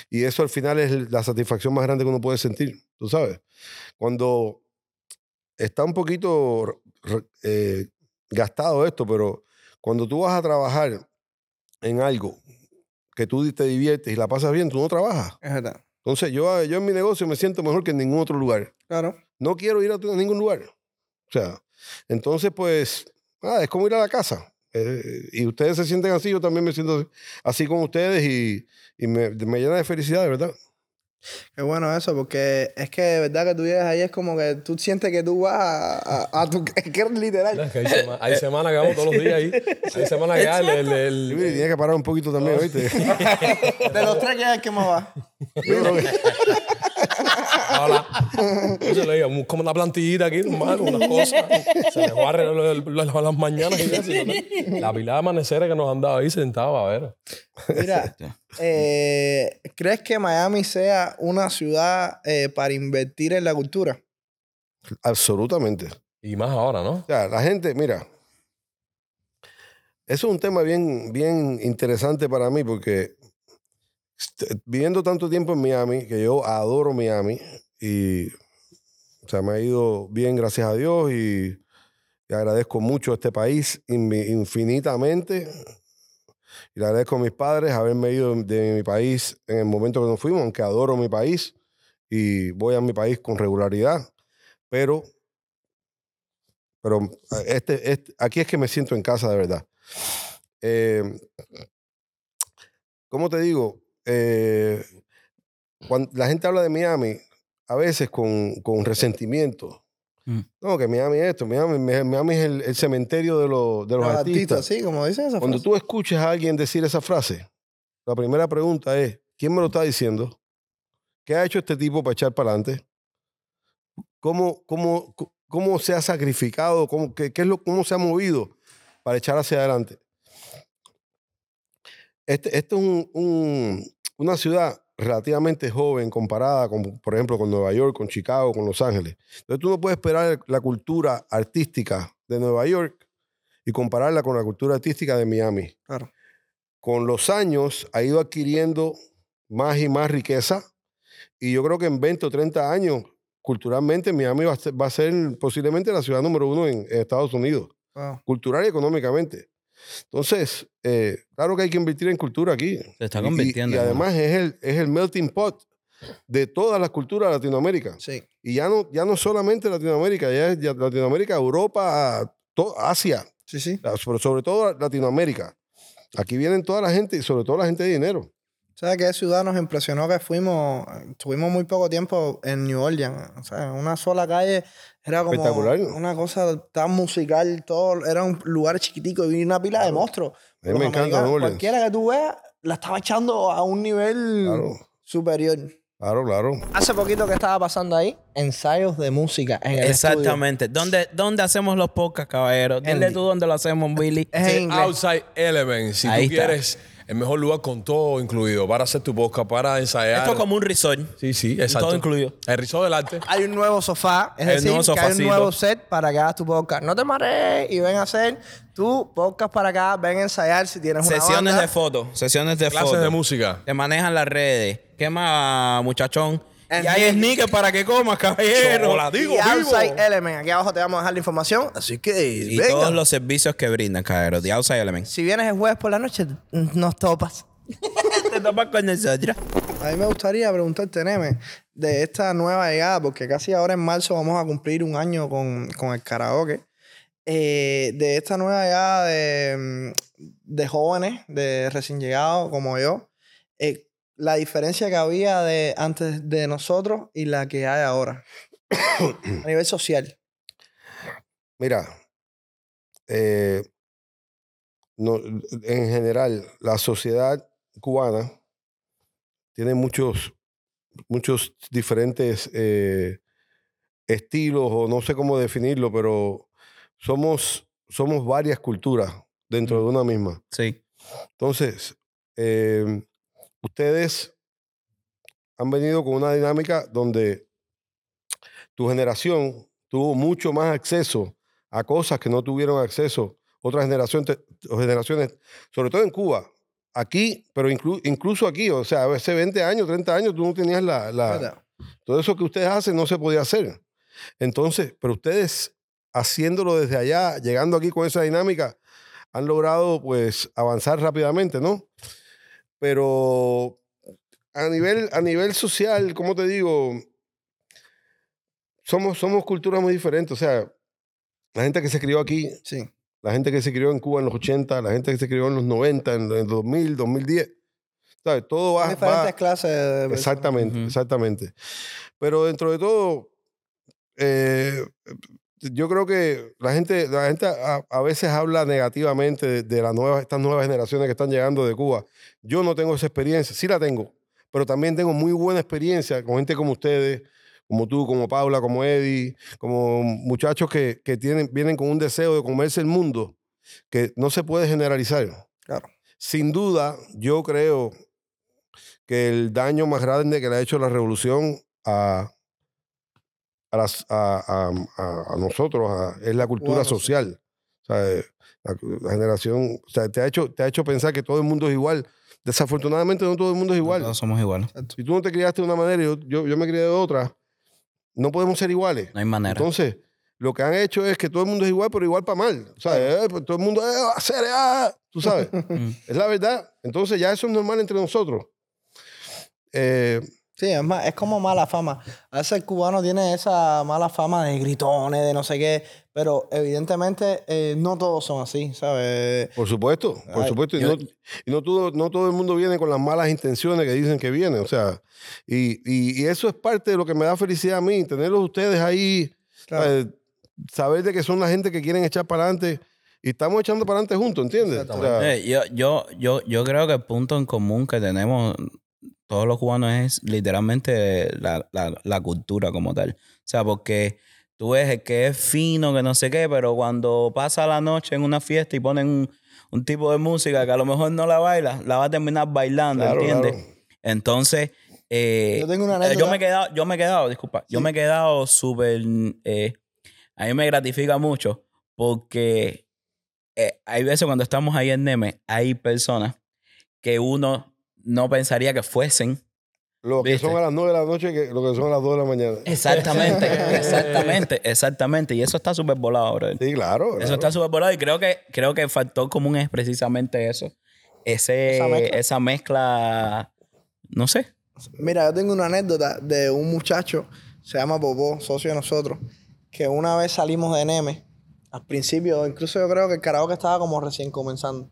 Y eso al final es la satisfacción más grande que uno puede sentir, tú sabes. Cuando está un poquito eh, gastado esto, pero cuando tú vas a trabajar en algo que tú te diviertes y la pasas bien, tú no trabajas. Es verdad. Entonces yo, yo en mi negocio me siento mejor que en ningún otro lugar. Claro. No quiero ir a, ningún lugar. O sea, entonces pues, nada, es como ir a la casa. Eh, y ustedes se sienten así, yo también me siento así con ustedes y, y me, me llena de felicidad, de verdad. Qué bueno eso, porque es que de verdad que tú llegas ahí es como que tú sientes que tú vas a, a, a tu... Es que es literal. Es que hay, sema- hay semanas que vamos todos los días ahí. Hay semanas que ya el, el- el- Y mire, tiene que parar un poquito también, ¿oíste? De los tres, ¿quién es el que más va? Hola. Yo se le digo, como una plantillita aquí, normal, unas cosas. Se les barre las mañanas y eso. La pila de amaneceres que nos han dado ahí sentados, a ver. Mira, eh, ¿crees que Miami sea una ciudad eh, para invertir en la cultura? Absolutamente. Y más ahora, ¿no? O sea, la gente, mira, eso es un tema bien, bien interesante para mí porque est- viviendo tanto tiempo en Miami, que yo adoro Miami y o sea, me ha ido bien, gracias a Dios, y, agradezco mucho a este país infinitamente. Y le agradezco a mis padres haberme ido de mi país en el momento que nos fuimos, aunque adoro mi país y voy a mi país con regularidad. Pero pero este, este- aquí es que me siento en casa de verdad. Eh, ¿Cómo te digo? Eh, cuando la gente habla de Miami, a veces con, con resentimiento. Mm. No, que Miami es esto, Miami, Miami es el, el cementerio de, los- de los, Los artistas. artistas, sí, como dicen esa Cuando frase. tú escuches a alguien decir esa frase, la primera pregunta es, ¿quién me lo está diciendo? ¿Qué ha hecho este tipo para echar para adelante? ¿Cómo, cómo, cómo se ha sacrificado? ¿Cómo, qué, qué es lo, ¿Cómo se ha movido para echar hacia adelante? Este, este es un- un- una ciudad relativamente joven comparada con, por ejemplo, con Nueva York, con Chicago, con Los Ángeles. Entonces tú no puedes esperar la cultura artística de Nueva York y compararla con la cultura artística de Miami. Claro. Con los años ha ido adquiriendo más y más riqueza y yo creo que en 20 o 30 años, culturalmente, Miami va a ser, va a ser posiblemente la ciudad número uno en, en Estados Unidos. Wow. cultural y económicamente. Entonces, eh, claro que hay que invertir en cultura aquí. Se está Y- y- convirtiendo. Y, ¿no? además es el, es el melting pot de todas las culturas de Latinoamérica. Sí. Y ya no, ya no solamente Latinoamérica, ya es Latinoamérica, Europa, to- Asia, Sí, sí. sobre, sobre todo Latinoamérica. Aquí vienen toda la gente y sobre todo la gente de dinero. ¿Sabes qué ciudad nos impresionó que fuimos? Estuvimos muy poco tiempo en New Orleans. O sea, en una sola calle era como Espectacular. una cosa tan musical. Todo, era un lugar chiquitico y una pila de monstruos. A mí me encanta New Orleans. Cualquiera que tú veas, la estaba echando a un nivel Claro. superior. Claro, claro. Hace poquito que estaba pasando ahí, ensayos de música en el estudio. Exactamente. ¿Dónde, ¿Dónde hacemos los podcasts, caballeros? Dile tú dónde lo hacemos, Billy. Es en Sí. Outside Elements. Si Ahí tú está. quieres el mejor lugar con todo incluido para hacer tu podcast, para ensayar. Esto es como un resort. Sí, sí, exacto. Todo incluido. El resort del arte. Hay un nuevo sofá, es un decir, nuevo que hay un nuevo set para que hagas tu podcast. No te marees y ven a hacer tu podcast para acá, ven a ensayar si tienes una Sesiones de fotos. Sesiones de Clases fotos. de música. Te manejan las redes. ¿Qué más, muchachón? Y hay sneakers para que comas, caballero. Chocolatico y vivo. Outside Element. Aquí abajo te vamos a dejar la información. Así que Y venga. todos los servicios que brindan, caballero. The Outside Elements. Si vienes el jueves por la noche, nos topas. Te topas con nosotros. A mí me gustaría preguntarte, Neme, de esta nueva llegada, porque casi ahora en marzo vamos a cumplir un año con, con el karaoke. eh, de esta nueva llegada de, de jóvenes, de recién llegados como yo, eh, la diferencia que había de antes de nosotros y la que hay ahora. a nivel social. Mira, eh, no, en general, la sociedad cubana tiene muchos, muchos diferentes eh, estilos, o no sé cómo definirlo, pero somos, somos varias culturas dentro de una misma. Sí. Entonces, eh, ustedes han venido con una dinámica donde tu generación tuvo mucho más acceso a cosas que no tuvieron acceso otras generaciones, generaciones sobre todo en Cuba. Aquí, pero inclu- incluso aquí, o sea, hace 20 años, 30 años, tú no tenías la, la- todo eso que ustedes hacen no se podía hacer. Entonces, pero ustedes haciéndolo desde allá, llegando aquí con esa dinámica, han logrado pues avanzar rápidamente, ¿no? Pero a nivel, a nivel social, como te digo, somos, somos culturas muy diferentes. O sea, la gente que se crió aquí, Sí. la gente que se crió en Cuba en los 80, la gente que se crió en los 90, en el 2000, 2010. ¿Sabes? Todo va, diferentes va- clases de. Exactamente, exactamente. Pero dentro de todo, eh, yo creo que la gente, la gente a, a veces habla negativamente de, de las nuevas, estas nuevas generaciones que están llegando de Cuba. Yo no tengo esa experiencia, sí la tengo, pero también tengo muy buena experiencia con gente como ustedes, como tú, como Paula, como Eddie, como muchachos que, que tienen, vienen con un deseo de comerse el mundo que no se puede generalizar. Claro. Sin duda, yo creo que el daño más grande que le ha hecho la revolución a, a, las- a- a- a- nosotros es la cultura Bueno, sí. social. O sea, eh, la, la generación, o sea, te ha, hecho, te ha hecho pensar que todo el mundo es igual. Desafortunadamente no todo el mundo es igual. Todos somos iguales. Si tú no te criaste de una manera y yo, yo, yo me crié de otra, no podemos ser iguales. No hay manera. Entonces, lo que han hecho es que todo el mundo es igual, pero igual para mal. O sea, eh, pues todo el mundo eh, va a hacer, ah", tú sabes. Mm. es la verdad. Entonces, ya eso es normal entre nosotros. Eh, Sí, es, más, es como mala fama. A veces el cubano tiene esa mala fama de gritones, de no sé qué, pero evidentemente eh, no todos son así, ¿sabes? por supuesto, por Ay, supuesto. Y, yo- no, y no todo, no todo el mundo viene con las malas intenciones que dicen que viene. O sea, y, y- y eso es parte de lo que me da felicidad a mí, tenerlos ustedes ahí, Claro. eh, saber de que son la gente que quieren echar para adelante y estamos echando para adelante juntos, ¿entiendes? O sea, yo, yo, yo, yo creo que el punto en común que tenemos todos los cubanos es literalmente la, la, la cultura como tal. O sea, porque tú ves el que es fino, que no sé qué, pero cuando pasa la noche en una fiesta y ponen un, un tipo de música que a lo mejor no la baila, la va a terminar bailando, Claro, ¿entiendes? claro. Entonces, eh, Yo tengo una eh, yo me he quedado, yo me he quedado, disculpa, yo me he quedado súper, eh, a mí me gratifica mucho porque eh, hay veces cuando estamos ahí en Neme, hay personas que uno no pensaría que fuesen Lo que ¿Viste? son a las 9 de la noche, que lo que son a las 2 de la mañana. Exactamente, exactamente, exactamente. Y eso está súper volado, bro. Sí, claro. Eso está súper volado y creo que, creo que el factor común es precisamente eso. Ese, Esa esa, mezcla. mezcla. no sé. Mira, yo tengo una anécdota de un muchacho, se llama Popó, socio de nosotros, que una vez salimos de Neme, al principio, incluso yo creo que el karaoke estaba como recién comenzando,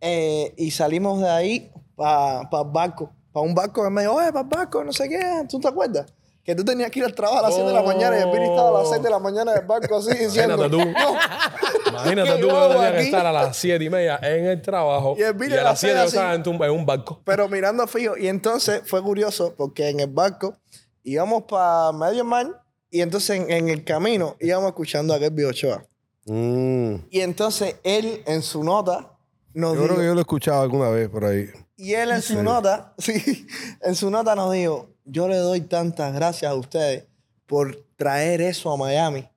Eh, y salimos de ahí para el barco, para un barco que me dijo, oye, para el barco, no sé qué, ¿tú te acuerdas? Que tú tenías que ir al trabajo a las 7 de la mañana y el Billy estaba a las 6 de la mañana del barco así diciendo, Imagínate tú. "No". Imagínate tú yo que tenías que estar a las 7 y media en el trabajo Y el Billy y a las las 7 seis yo estaba en, tu- en un barco. pero mirando fijo. Y entonces fue curioso porque en el barco íbamos para medio mar y entonces en, en el camino íbamos escuchando a Kirby Ochoa. Mm. Y entonces él en su nota nos Yo dijo, creo que yo lo he escuchado alguna vez por ahí. Y él en su nota, sí, en su nota nos dijo, yo le doy tantas gracias a ustedes por traer eso a Miami,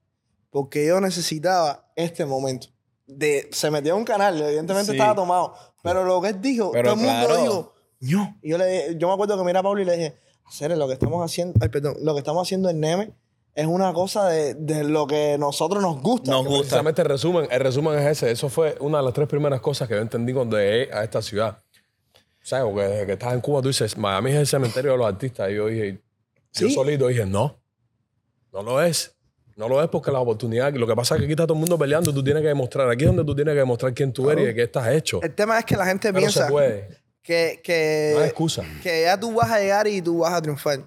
porque yo necesitaba este momento. De, se metió a un canal, evidentemente Sí. estaba tomado, pero lo que él dijo, Pero todo el mundo claro. dijo, no. Y yo, le, yo me acuerdo que miré a Pablo y le dije, hacer lo que estamos haciendo, ay, perdón, lo que estamos haciendo en Neme es una cosa de, de lo que nosotros nos gusta. Nos gusta. Precisamente el resumen, el resumen es ese. Eso fue una de las tres primeras cosas que yo entendí cuando llegué a esta ciudad. O sea, porque desde que estás en Cuba tú dices, Miami es el cementerio de los artistas. Y yo dije, yo Sí. solito dije, no, no lo es. No lo es porque la oportunidad, lo que pasa es que aquí está todo el mundo peleando tú tienes que demostrar. Aquí es donde tú tienes que demostrar quién tú eres y de qué estás hecho. El tema es que la gente Pero piensa se puede. que, que, No hay excusa. que ya tú vas a llegar y tú vas a triunfar.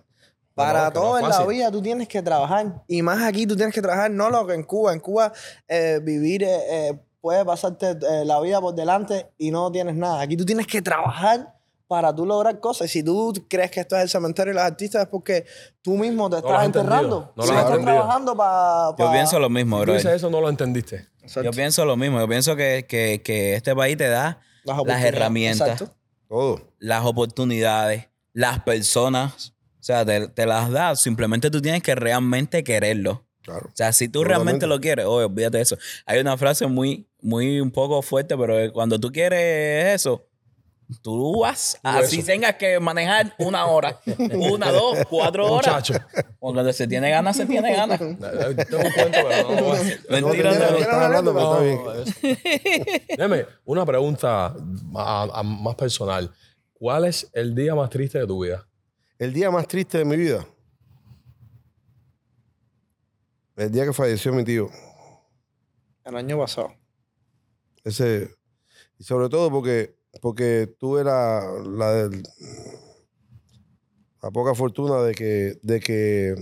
Para no, que no todo en la vida tú tienes que trabajar. Y más aquí tú tienes que trabajar, no lo que en Cuba. En Cuba eh, vivir eh, eh, puede pasarte eh, la vida por delante y no tienes nada. Aquí tú tienes que trabajar para tú lograr cosas. Y si tú crees que esto es el cementerio de los artistas es porque tú mismo te lo estás enterrando. No lo has estás entendido. trabajando para... Yo pienso lo mismo, Tú bro. dices eso, no lo entendiste. Yo pienso lo mismo. Yo pienso que, que, que este país te da las, oportunidades. herramientas, Exacto. Todo. las oportunidades, las personas. O sea, te, te las da. Simplemente tú tienes que realmente quererlo. Claro. O sea, si tú realmente lo quieres, oye, olvídate de eso. Hay una frase muy, muy un poco fuerte, pero cuando tú quieres eso, tú vas, así eso. tengas que manejar una hora, una, dos, cuatro horas. Muchacho. O cuando se tiene ganas, se tiene ganas. Tengo un cuento, pero no. Mentira, no, no. no, pero está bien. Dime, una pregunta a- a- más personal. ¿Cuál es el día más triste de tu vida? El día más triste de mi vida. El día que falleció mi tío. El año pasado. Ese, y sobre todo porque, porque tuve la, la, del- la poca fortuna de que, de que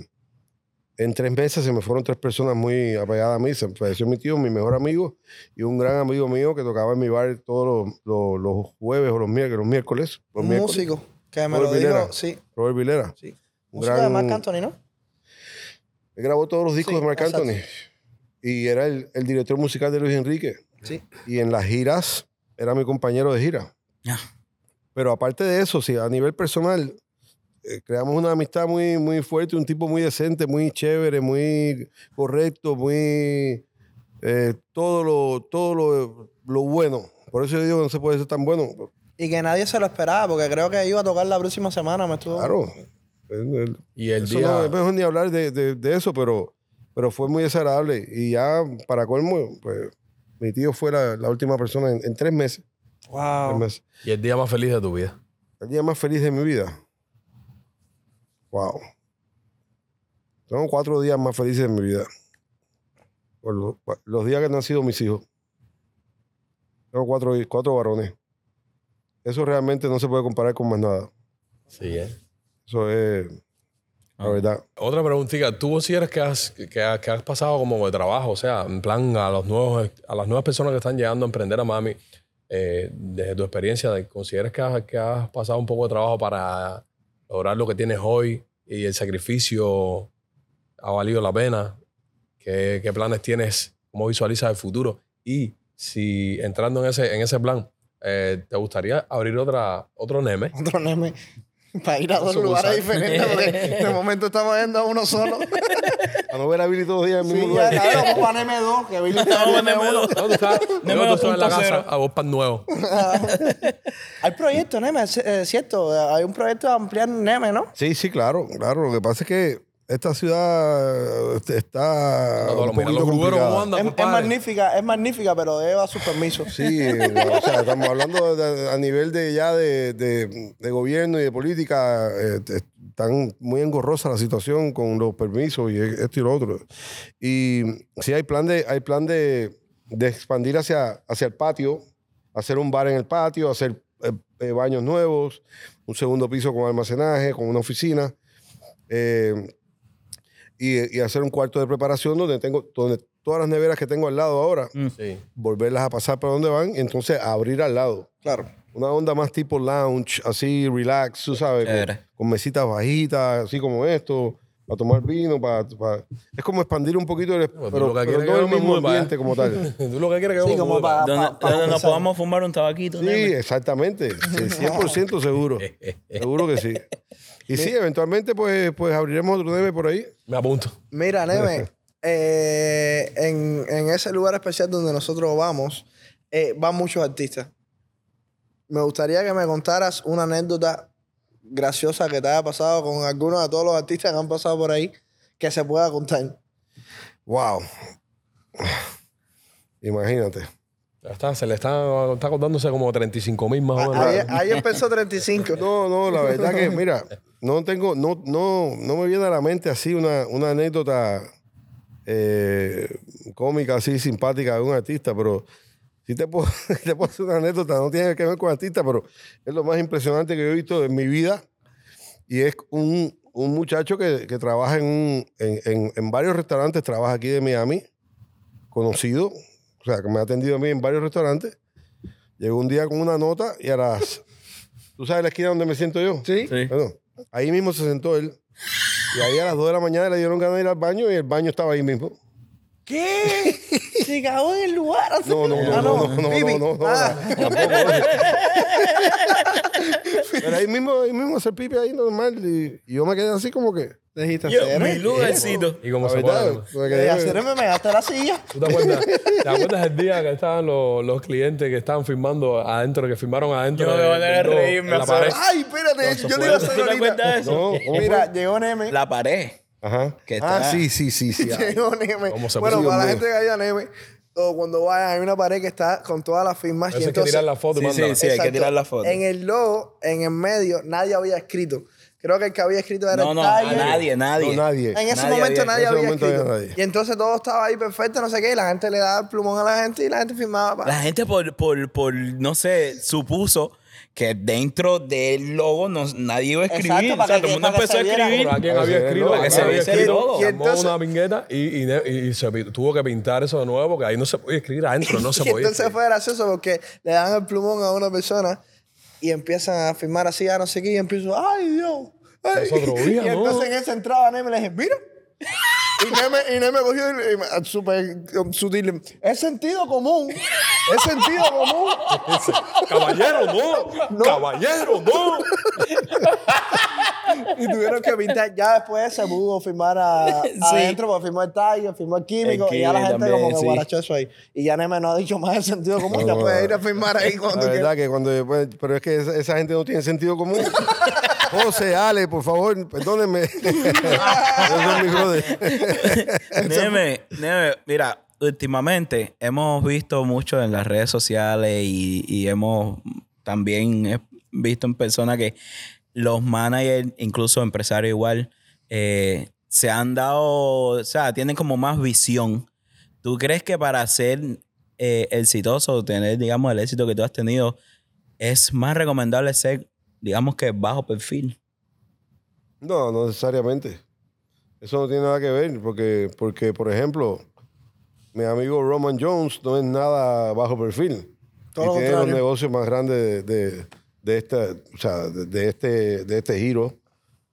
en tres meses se me fueron tres personas muy apegadas a mí. Se falleció mi tío, mi mejor amigo, y un gran amigo mío que tocaba en mi bar todos los, los- los jueves o los miércoles. Los miércoles, los Un miércoles. músico que me Robert lo dijo. Sí, Robert Vilera. sí. Un Músico de gran- Marc Anthony, ¿no? Él grabó todos los discos Sí, de Marc exacto. Anthony. Y era el, el director musical de Luis Enrique. Sí. Y en las giras era mi compañero de gira. Ya. Pero aparte de eso, sí, a nivel personal, eh, creamos una amistad muy, muy fuerte, un tipo muy decente, muy chévere, muy correcto, muy... eh, todo lo, todo lo, lo bueno. Por eso yo digo que no se puede ser tan bueno. Y que nadie se lo esperaba, porque creo que iba a tocar la próxima semana. Me estuvo... Claro. Y el eso día... no es mejor ni hablar de, de- de eso, pero, pero fue muy desagradable. Y ya, para colmo, pues, mi tío fue la, la última persona en, en tres meses. Tres Wow. meses. Y el día más feliz de tu vida. El día más feliz de mi vida. Wow. Son cuatro días más felices de mi vida. Por lo- los días que han nacido mis hijos. Tengo cuatro, cuatro varones. Eso realmente no se puede comparar con más nada. Sí, ¿eh? Eso es la verdad. Otra preguntita. ¿Tú consideras que has, que, has, que has pasado como de trabajo? O sea, en plan, a, los nuevos, a las nuevas personas que están llegando a emprender a Mami, eh, desde tu experiencia, ¿consideras que has, que has pasado un poco de trabajo para lograr lo que tienes hoy y el sacrificio ha valido la pena? ¿Qué, qué planes tienes? ¿Cómo visualizas el futuro? Y si entrando en ese, en ese plan, eh, ¿te gustaría abrir otra, otro Neme? Otro neme. Para ir a dos lugares diferentes, porque de momento estamos yendo a uno solo. A no ver a Billy todos los días en el mismo Sí, ya, lugar. cabrón, vamos para M2, que Billy está en M1. No, tú en la 2.0. casa a vos pan nuevo. Hay proyectos, Neme, es es cierto. Hay un proyecto de ampliar Neme, ¿no? Sí, sí, claro, claro. Lo que pasa es que esta ciudad este, está No, un poquito complicada. andan, Es, magnífica, es magnífica, pero lleva sus permisos. Sí, o sea, estamos hablando de- a nivel de ya de, de- de gobierno y de política, eh, están muy engorrosa la situación con los permisos y esto y lo otro. Y sí hay plan de, hay plan de, de expandir hacia, hacia el patio, hacer un bar en el patio, hacer eh, eh, baños nuevos, un segundo piso con almacenaje, con una oficina. eh, y, y hacer un cuarto de preparación donde tengo donde todas las neveras que tengo al lado ahora Sí. volverlas a pasar para donde van y entonces abrir al lado. Claro. Una onda más tipo lounge, así relax, tú sabes, con, con mesitas bajitas, así como esto, para tomar vino, para, para- es como expandir un poquito, el, pero, lo que pero quieres no que el mismo ambiente como tal. Tú lo que quieres que Sí, como para- allá. ¿Dónde, pa- pa dónde nos podamos fumar un tabaquito? Sí, exactamente, sí, 100% seguro, seguro que sí. Y sí, eventualmente pues, pues abriremos otro debe por ahí. Me apunto. Mira, Neme, eh, en, en ese lugar especial donde nosotros vamos, eh, van muchos artistas. Me gustaría que me contaras una anécdota graciosa que te haya pasado con algunos de todos los artistas que han pasado por ahí, que se pueda contar. Wow. Imagínate. Ya está, se le está, está contándose como 35 mil más o menos. Ahí, ahí empezó 35. No, no, la verdad que, mira, no tengo, no, no, no me viene a la mente así una, una anécdota eh, cómica, así simpática de un artista, pero sí te puedo, te puedo hacer una anécdota, no tiene que ver con artista, pero es lo más impresionante que yo he visto en mi vida. Y es un, un muchacho que, que trabaja en, un- en, en- en varios restaurantes, trabaja aquí de Miami, conocido, o sea, que me ha atendido a mí en varios restaurantes. Llegó un día con una nota y a las... ¿Tú sabes la esquina donde me siento yo? Sí. Sí. Bueno, ahí mismo se sentó él. Y ahí a las 2 de la mañana le dieron ganas de ir al baño y el baño estaba ahí mismo. ¿Qué? Se cagó en el lugar. así. No, no, no, Ah, no, no, no, no, no, Ah. tampoco. Pero ahí mismo, ahí mismo hacer pipi ahí normal. Y, y yo me quedé así como que. Dijiste, Yo, "Hacer, mi eh". lugarcito. Y como La se pone. me Eh, quedé- hacer me gasté la silla. ¿Tú te acuerdas, ¿Te acuerdas el día que estaban los, los clientes que estaban filmando adentro, que filmaron adentro? Yo me voy a reírme. Ay, espérate, yo le iba a hacer ¿Tú te ahorita. acuerdas de eso? No, ¿cómo Mira, llegó Neme. La pared. Ajá. que está- Ah, sí, sí, sí, sí. ah. Llegó Neme. ¿Cómo se Bueno, puso? para la gente que haya Neme, o cuando vayan, hay una pared que está con todas las firmas. Eso y hay que entonces, tirar la foto y Sí, sí, mandarla. sí, hay que tirar la foto. En el logo, en el medio, nadie había escrito. Creo que el que había escrito era No, el no, Tiger. nadie, nadie. No, nadie. En ese Nadie momento había- nadie en ese había momento escrito. había nadie. Y entonces todo estaba ahí perfecto, no sé qué, y la gente le daba el plumón a la gente y la gente firmaba. pa- La gente por, por, por, no sé, supuso que dentro del logo no, nadie iba a escribir. Exacto, o sea, que- todo el mundo empezó a escribir. Alguien había escrito, que se escrito, una vingueta y, y, y se tuvo que pintar eso de nuevo porque ahí no se podía escribir adentro, no se y podía. entonces fue gracioso porque le dan el plumón a una persona y empiezan a firmar así, a no sé qué, y empiezo, ay Dios. ay". Día, y ¿no? entonces en ese entraba Neme y le dije, mira. Y Neme, y Neme cogió y, y súper um, sutil, es sentido común, es sentido común. Caballero, no. Caballero, no. Y tuvieron que pintar, ya después se pudo firmar a, adentro, porque firmó el Tiger, firmó el químico, El y ya la gente también, como que sí. guarachó eso ahí. Y ya Neme no ha dicho más el sentido común, ya puede ir a firmar ahí cuando La verdad que cuando. pues, Pero es que esa, esa gente no tiene sentido común. José, Ale, por favor, perdónenme. Brothers. Neme, Neme, mira, últimamente hemos visto mucho en las redes sociales y, y hemos también visto en persona que los managers, incluso empresarios igual, eh, se han dado, o sea, tienen como más visión. ¿Tú crees que para ser eh, exitoso, tener, digamos, el éxito que tú has tenido, es más recomendable ser, digamos que bajo perfil? No, no necesariamente. Eso no tiene nada que ver, porque, porque por ejemplo, mi amigo Roman Jones no es nada bajo perfil. Todo y lo tiene los contrario. negocios más grandes de, de, de esta, o sea, de, de este, de este giro.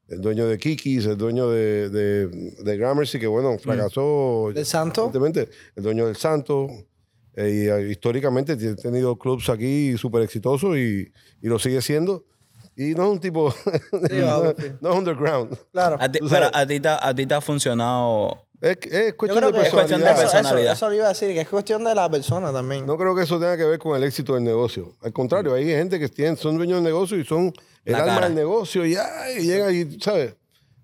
El dueño de Kikis, el dueño de, de, de Gramercy, que bueno, fracasó. ¿Del Santo? Evidentemente, el dueño del Santo. eh, y eh, históricamente tiene tenido clubs aquí súper exitosos y, y lo sigue siendo. Y no es un tipo, no, no es underground. Claro. A ti- pero a ti, te- a ti te ha funcionado. Es, es Yo cuestión creo de que es cuestión de personalidad. Eso, eso, eso lo iba a decir, que es cuestión de la persona también. No creo que eso tenga que ver con el éxito del negocio. Al contrario, hay gente que tienen, son dueños del negocio y son el La alma cara. del negocio y, ay, llega y, ¿sabes?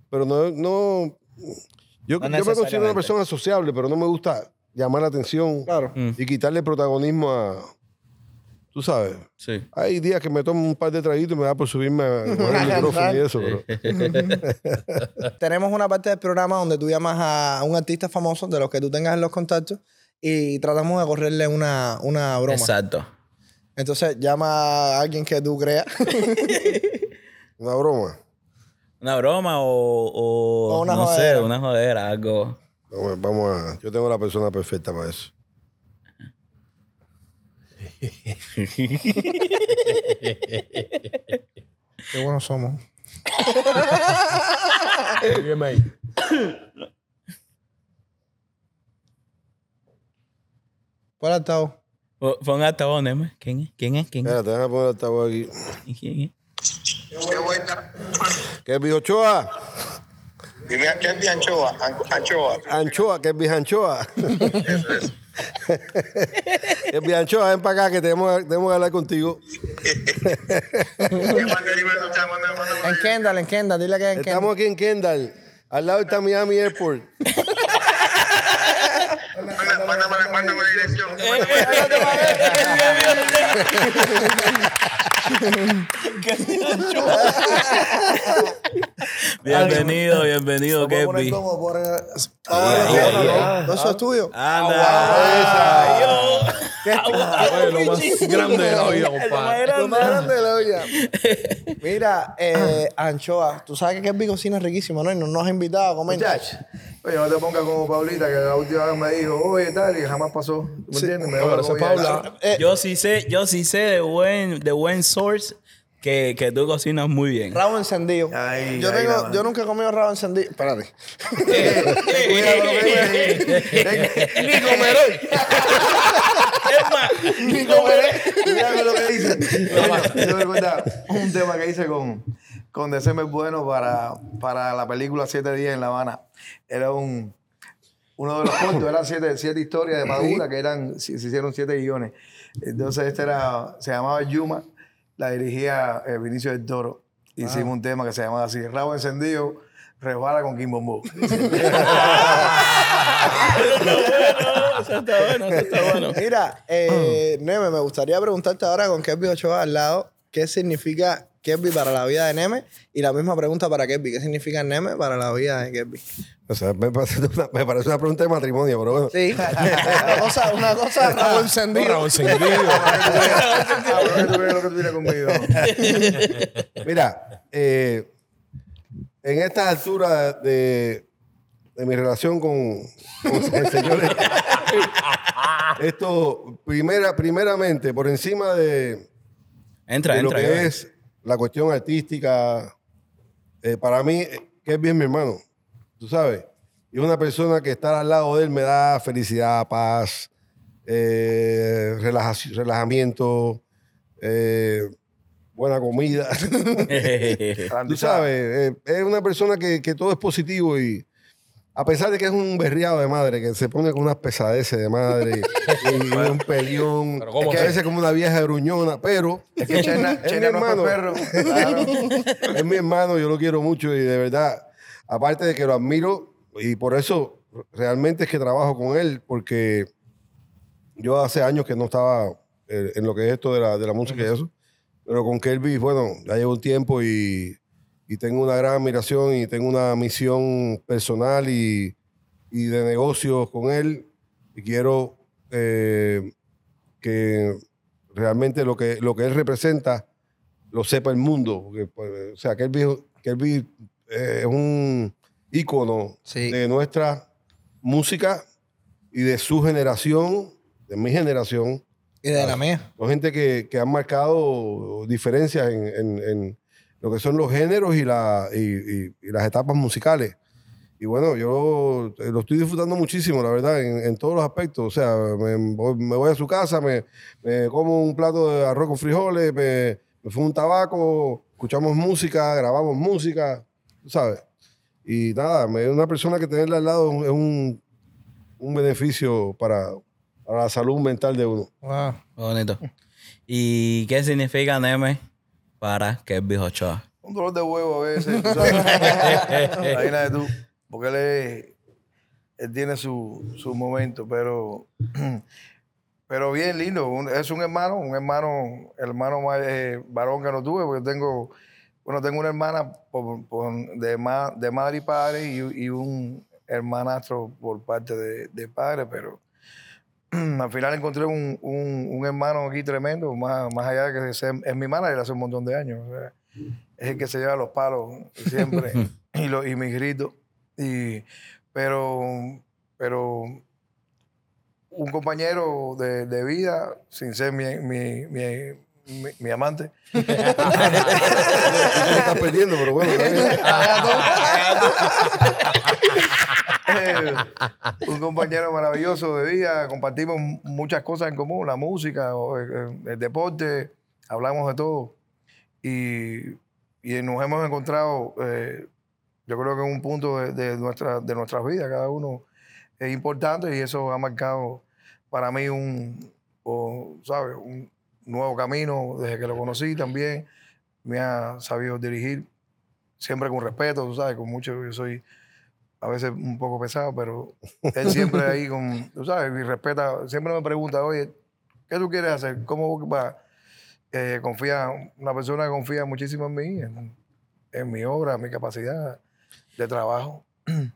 Pero no, no yo, yo me No considero una persona sociable, pero no me gusta llamar la atención Claro. y quitarle protagonismo a, tú sabes. Sí. Hay días que me tomo un par de traguitos y me da por subirme a el micrófono y eso, pero Tenemos una parte del programa donde tú llamas a un artista famoso de los que tú tengas en los contactos y tratamos de correrle una, una broma. Exacto. Entonces llama a alguien que tú creas. una broma. Una broma o, o, O una no jodera. sé, una jodera, algo. Vamos, vamos a, yo tengo la persona perfecta para eso. Qué buenos somos. Sígueme ahí. ¿Cuál altavoz? Po- Pon altavoz, Neme. ¿Quién es? ¿Quién es? ¿Quién es? Espérate, déjame poner altavoz aquí. ¿Quién es? ¿Qué es Bijochoa? Dime qué es anchoa, An- anchoa. Anchoa, que es Bijanchoa. es Bijanchoa, ven para acá que tenemos, tenemos que hablar contigo. En Kendall, en Kendall. Dile que en Estamos Kendall. aquí en Kendall, al lado está Miami Airport. Mándame, mándame la dirección. Bienvenido, bienvenido, como por- ahí, Ah. ¿no? Eso es tuyo. Anda. Oye, lo más grande de la vida, compadre. Lo más grande de la olla. Mira, eh, anchoa, tú sabes que Kelby cocina riquísimo, ¿no? Y no nos has invitado a comer. Oye, no te pongas como Paulita, que la última vez me dijo, oye, tal, y jamás pasó. ¿Tú me entiendes? Me es Paula. Eh, Yo sí sé, yo sí sé de buen, de buen source que, que tú cocinas muy bien. Rabo encendido. Ay, yo, ay, tengo, no. yo nunca he comido rabo encendido. Espérate. Cuidado con lo que dice. Ni comeré. Ni comeré. Cuidado con lo que dice. Yo me recuerda un tema que hice con, con December Bueno para, para la película Siete Días en La Habana. Era un, uno de los cortos, eran siete, siete historias de Madura que eran, se se hicieron siete guiones. Entonces este era, se llamaba Yuma, la dirigía eh, Vinicio del Toro. Hicimos un tema que se llamaba así, Rabo Encendido, resbala con Kim Bombo. Eso está bueno, eso está bueno. Mira, eh, Neme, me gustaría preguntarte ahora con Kelby Ochoa al lado, ¿qué significa Kelby para la vida de Neme? Y la misma pregunta para Kelby, ¿qué significa Neme para la vida de Kelby? O sea, me parece una, me parece una pregunta de matrimonio, pero bueno. Sí. una cosa, una cosa, rabo encendido. Rabo encendido. Mira, eh, en esta altura de, de mi relación con, con el señor, esto, primera, primeramente, por encima de, Entra, de lo entra. que es la cuestión artística, eh, para mí, que es bien mi hermano, tú sabes. Y una persona que estar al lado de él me da felicidad, paz, eh, relajamiento, eh, buena comida. Tú sabes, eh, es una persona que, que todo es positivo y a pesar de que es un berriado de madre, que se pone con unas pesadeces de madre y, un pelión, Pero ¿cómo que a veces como una vieja gruñona, pero Es que Chena, es mi Chena hermano. fue perro. Claro. es mi hermano, yo lo quiero mucho y de verdad, aparte de que lo admiro y por eso realmente es que trabajo con él, porque yo hace años que no estaba eh, en lo que es esto de la, de la música y eso, pero con Kelby, bueno, ya llevo un tiempo y, y tengo una gran admiración y tengo una misión personal y, y de negocios con él y quiero eh, que realmente lo que, lo que él representa lo sepa el mundo. Porque, pues, o sea, Kelby, Kelby eh, es un ícono Sí. de nuestra música y de su generación, de mi generación. Y de la mía. Son gente que, que han marcado diferencias en, en- en lo que son los géneros y, la, y, y- y las etapas musicales. Y bueno, yo eh, lo estoy disfrutando muchísimo, la verdad, en, en todos los aspectos. O sea, me voy, me voy a su casa, me, me como un plato de arroz con frijoles, me, me fue un tabaco, escuchamos música, grabamos música, sabes. Y nada, me- una persona que tenerla al lado es un, un beneficio para, para la salud mental de uno. Wow. Bonito. ¿Y qué significa Neme para Kelvin Ochoa? Un dolor de huevo a veces, tú sabes. Imagínate tú, porque él, es- él tiene su, su momento, pero, pero bien lindo. Un- es un hermano, un hermano, hermano más eh, varón que no tuve, porque tengo, bueno, tengo una hermana por- por- de, ma- de madre y padre y, y un hermanastro por parte de, de padre, pero al final encontré un, un- un hermano aquí tremendo, más, más allá de que sea- es mi manager hace un montón de años. o sea, es el que se lleva los palos siempre y, lo- y mis gritos. Y, pero, pero un compañero de, de vida, sin ser mi, mi, mi- mi- mi amante, te estás perdiendo, pero bueno. Eh, un compañero maravilloso de vida, compartimos muchas cosas en común, la música, o, eh, el, deporte, hablamos de todo. Y, y nos hemos encontrado, eh, yo creo que en un punto de, de nuestra, de nuestras vidas, cada uno es importante y eso ha marcado para mí un, o, ¿sabes? un nuevo camino desde que lo conocí también. Me ha sabido dirigir siempre con respeto, tú sabes, con mucho, yo soy a veces un poco pesado, pero él siempre ahí con, tú sabes, y respeta, siempre me pregunta, oye, ¿qué tú quieres hacer? ¿Cómo va? Eh, confía, una persona que confía muchísimo en mí, en, en mi obra, en mi capacidad de trabajo.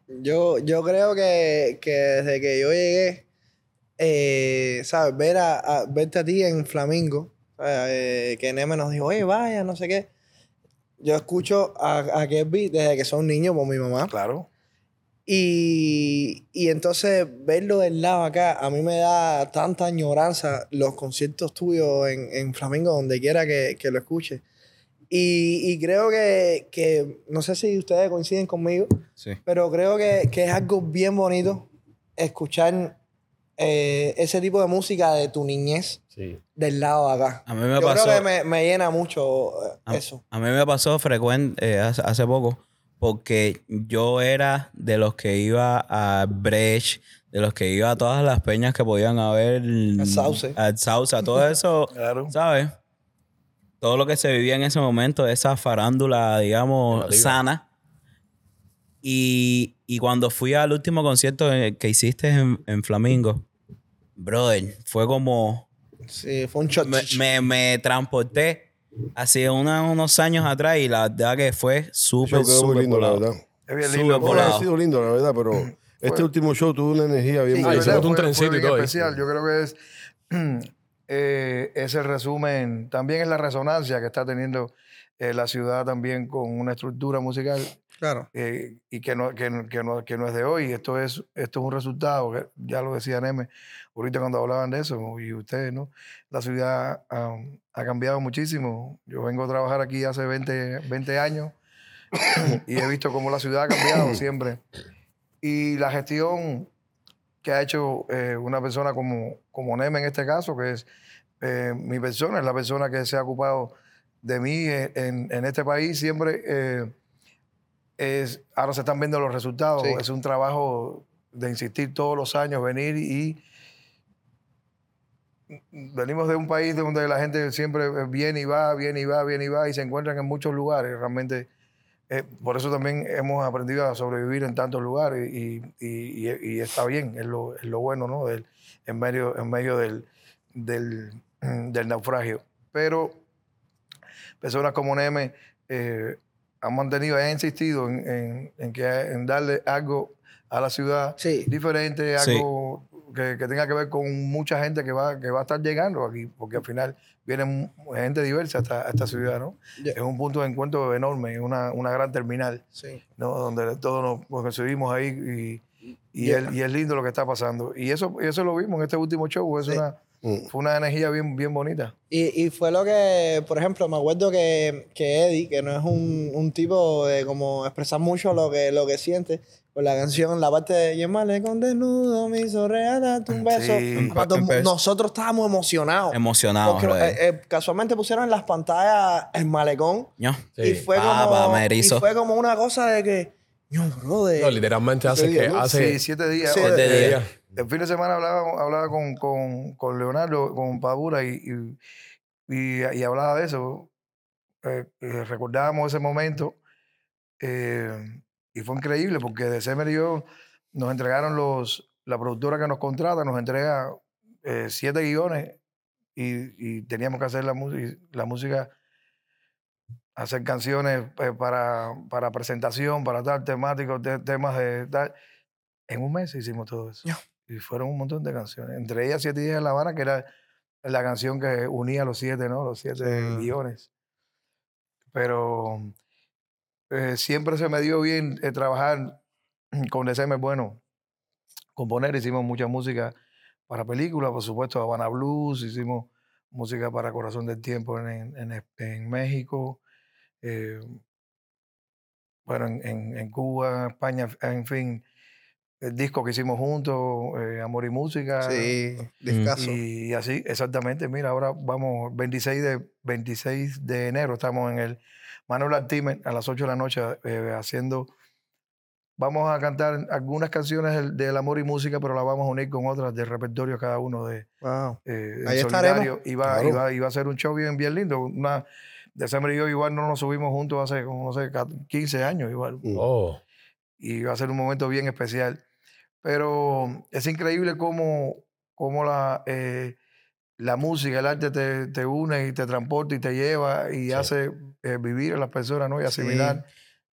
Yo, yo creo que, que desde que yo llegué, eh, ¿sabes? Ver a, a- verte a ti en Flamingo, eh, que Neme nos dijo, oye, vaya, no sé qué. Yo escucho a, a Kelby desde que son niños por mi mamá. Claro. Y, y entonces verlo del lado acá, a mí me da tanta añoranza los conciertos tuyos en, en Flamingo, donde quiera que, que lo escuche. Y, y creo que, que, no sé si ustedes coinciden conmigo, Sí. pero creo que, que es algo bien bonito escuchar eh, ese tipo de música de tu niñez Sí. del lado de acá. A mí me Yo pasó. creo que me, me llena mucho eh, A, eso. a mí me pasó frecuente eh, hace, hace poco porque yo era de los que iba a Brecht, de los que iba a todas las peñas que podían haber. Al Sauce. Al Sauce, a todo eso, Claro. ¿sabes? Todo lo que se vivía en ese momento, esa farándula, digamos, sana. Y, y cuando fui al último concierto que hiciste en, en Flamingo, brother, fue como Sí, fue un shot. me, me, me transporté hace una- unos años atrás y la verdad que fue súper, show quedó muy súper lindo, la verdad. Es bien Súper lindo. No, volado. ha sido lindo, la verdad, pero este último show tuvo una energía bien Sí, ¿verdad? botó un Fue- trencito fue y bien todo ahí. especial. Yo creo que es, eh, es el resumen, también es la resonancia que está teniendo eh, la ciudad también con una estructura musical Claro. eh, y que no, que, no- que no, que no es de hoy. Esto es, esto es un resultado, que ya lo decía Neme ahorita cuando hablaban de eso, y ustedes, ¿no? La ciudad am, ha cambiado muchísimo. Yo vengo a trabajar aquí hace 20, 20 años y he visto cómo la ciudad ha cambiado siempre. Y la gestión que ha hecho eh, una persona como, como Neme en este caso, que es eh, mi persona, es la persona que se ha ocupado de mí eh, en, en este país, siempre eh, es, ahora se están viendo los resultados. Sí. Es un trabajo de insistir todos los años, venir y venimos de un país donde la gente siempre viene y va, viene y va, viene y va y se encuentran en muchos lugares. Realmente, eh, por eso también hemos aprendido a sobrevivir en tantos lugares y, y- y- y está bien, es lo, es lo bueno, ¿no? Del- en medio, en medio del, del, del naufragio. Pero personas como Neme eh, han mantenido, han insistido en, en- en que, en darle algo a la ciudad Sí. diferente, algo que, que tenga que ver con mucha gente que va, que va a estar llegando aquí, porque al final viene gente diversa a esta, a esta ciudad, ¿no? Ya. Es un punto de encuentro enorme, es una, una gran terminal, Sí. ¿no? Donde todos nos recibimos ahí y, y, Ya. es, y es lindo lo que está pasando. Y eso, y eso lo vimos en este último show, es Sí. una Mm. Fue una energía bien, bien bonita. Y, y fue lo que, por ejemplo, me acuerdo que, que Eddie, que no es un, un tipo de como expresar mucho lo que, lo que siente, con la canción, la parte de Yemale con desnudo, me hizo regalarte un beso. Sí. Cuando nosotros estábamos emocionados. Emocionado, Porque eh, eh, casualmente pusieron en las pantallas el malecón. Ño. Sí. Y fue Ah, como. y fue como una cosa de que. No, brother. No, literalmente hace Siete que días, ¿no? hace Sí, siete días. O- Siete eh, días. El fin de semana hablaba, hablaba con, con, con Leonardo, con Padura, y, y, y- y hablaba de eso. Eh, eh, recordábamos ese momento. eh, y fue increíble porque de Semer y yo nos entregaron los. La productora que nos contrata nos entrega eh, siete guiones y, y teníamos que hacer la, la música, hacer canciones eh, para, para presentación, para tal, temáticos, te- temas de tal. En un mes hicimos todo eso. Ya. Y fueron un montón de canciones. Entre ellas Siete Días en La Habana, que era la canción que unía los siete, ¿no? Los siete guiones. Pero eh, siempre se me dio bien eh, trabajar con DCM, bueno, componer. Hicimos mucha música para películas, por supuesto, Habana Blues, hicimos música para Corazón del Tiempo en, en, en- en México, eh, bueno, en, en- en Cuba, en España, en fin, el disco que hicimos juntos, eh, Amor y Música. Sí, discaso. Y así, exactamente. Mira, ahora vamos, 26 de, 26 de enero, estamos en el Manuel Artimen a las 8 de la noche eh, haciendo. Vamos a cantar algunas canciones del, del amor y música, pero las vamos a unir con otras del repertorio cada uno de Wow. eh, Ahí estaremos. solidario. Y va, y, Claro. va, y va a ser un show bien, bien lindo. Una, de Summer y yo igual no nos subimos juntos hace, como, no sé, 15 años igual Mm. Oh, y va a ser un momento bien especial. Pero es increíble cómo, cómo la, eh, la música, el arte te, te une y te transporta y te lleva y hace eh, vivir a las personas ¿no? y asimilar.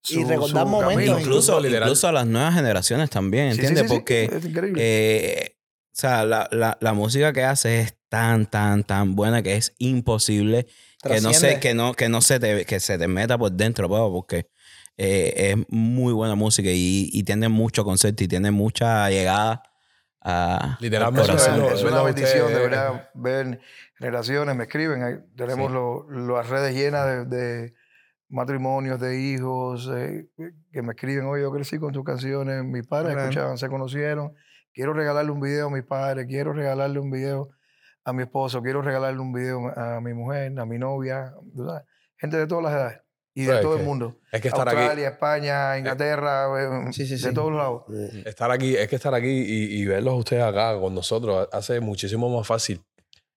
Y recordar su momentos, camino. Incluso, incluso a las nuevas generaciones también, ¿entiendes? sí, sí, Porque es increíble. eh, o sea, la, la- la música que hace es tan, tan, tan buena que es imposible que no, se, que, no, que no se te, que se te meta por dentro, bro, porque eh, es muy buena música y, y tiene mucho concepto y tiene mucha llegada a, al Literalmente, Es es una bendición, de verdad, ver relaciones, me escriben. ahí tenemos Sí. lo- las redes llenas de, de matrimonios, de hijos, eh, que me escriben, oye, yo crecí con tus canciones, mis padres escuchaban, se conocieron, quiero regalarle un video a mis padres, quiero regalarle un video a mi esposo, quiero regalarle un video a mi mujer, a mi novia, gente de todas las edades y de Pues, todo que- el mundo. Es que estar aquí, Australia, España, Inglaterra, eh, Sí, sí, de sí. todos lados. estar aquí, es que estar aquí y, y verlos ustedes acá con nosotros hace muchísimo más fácil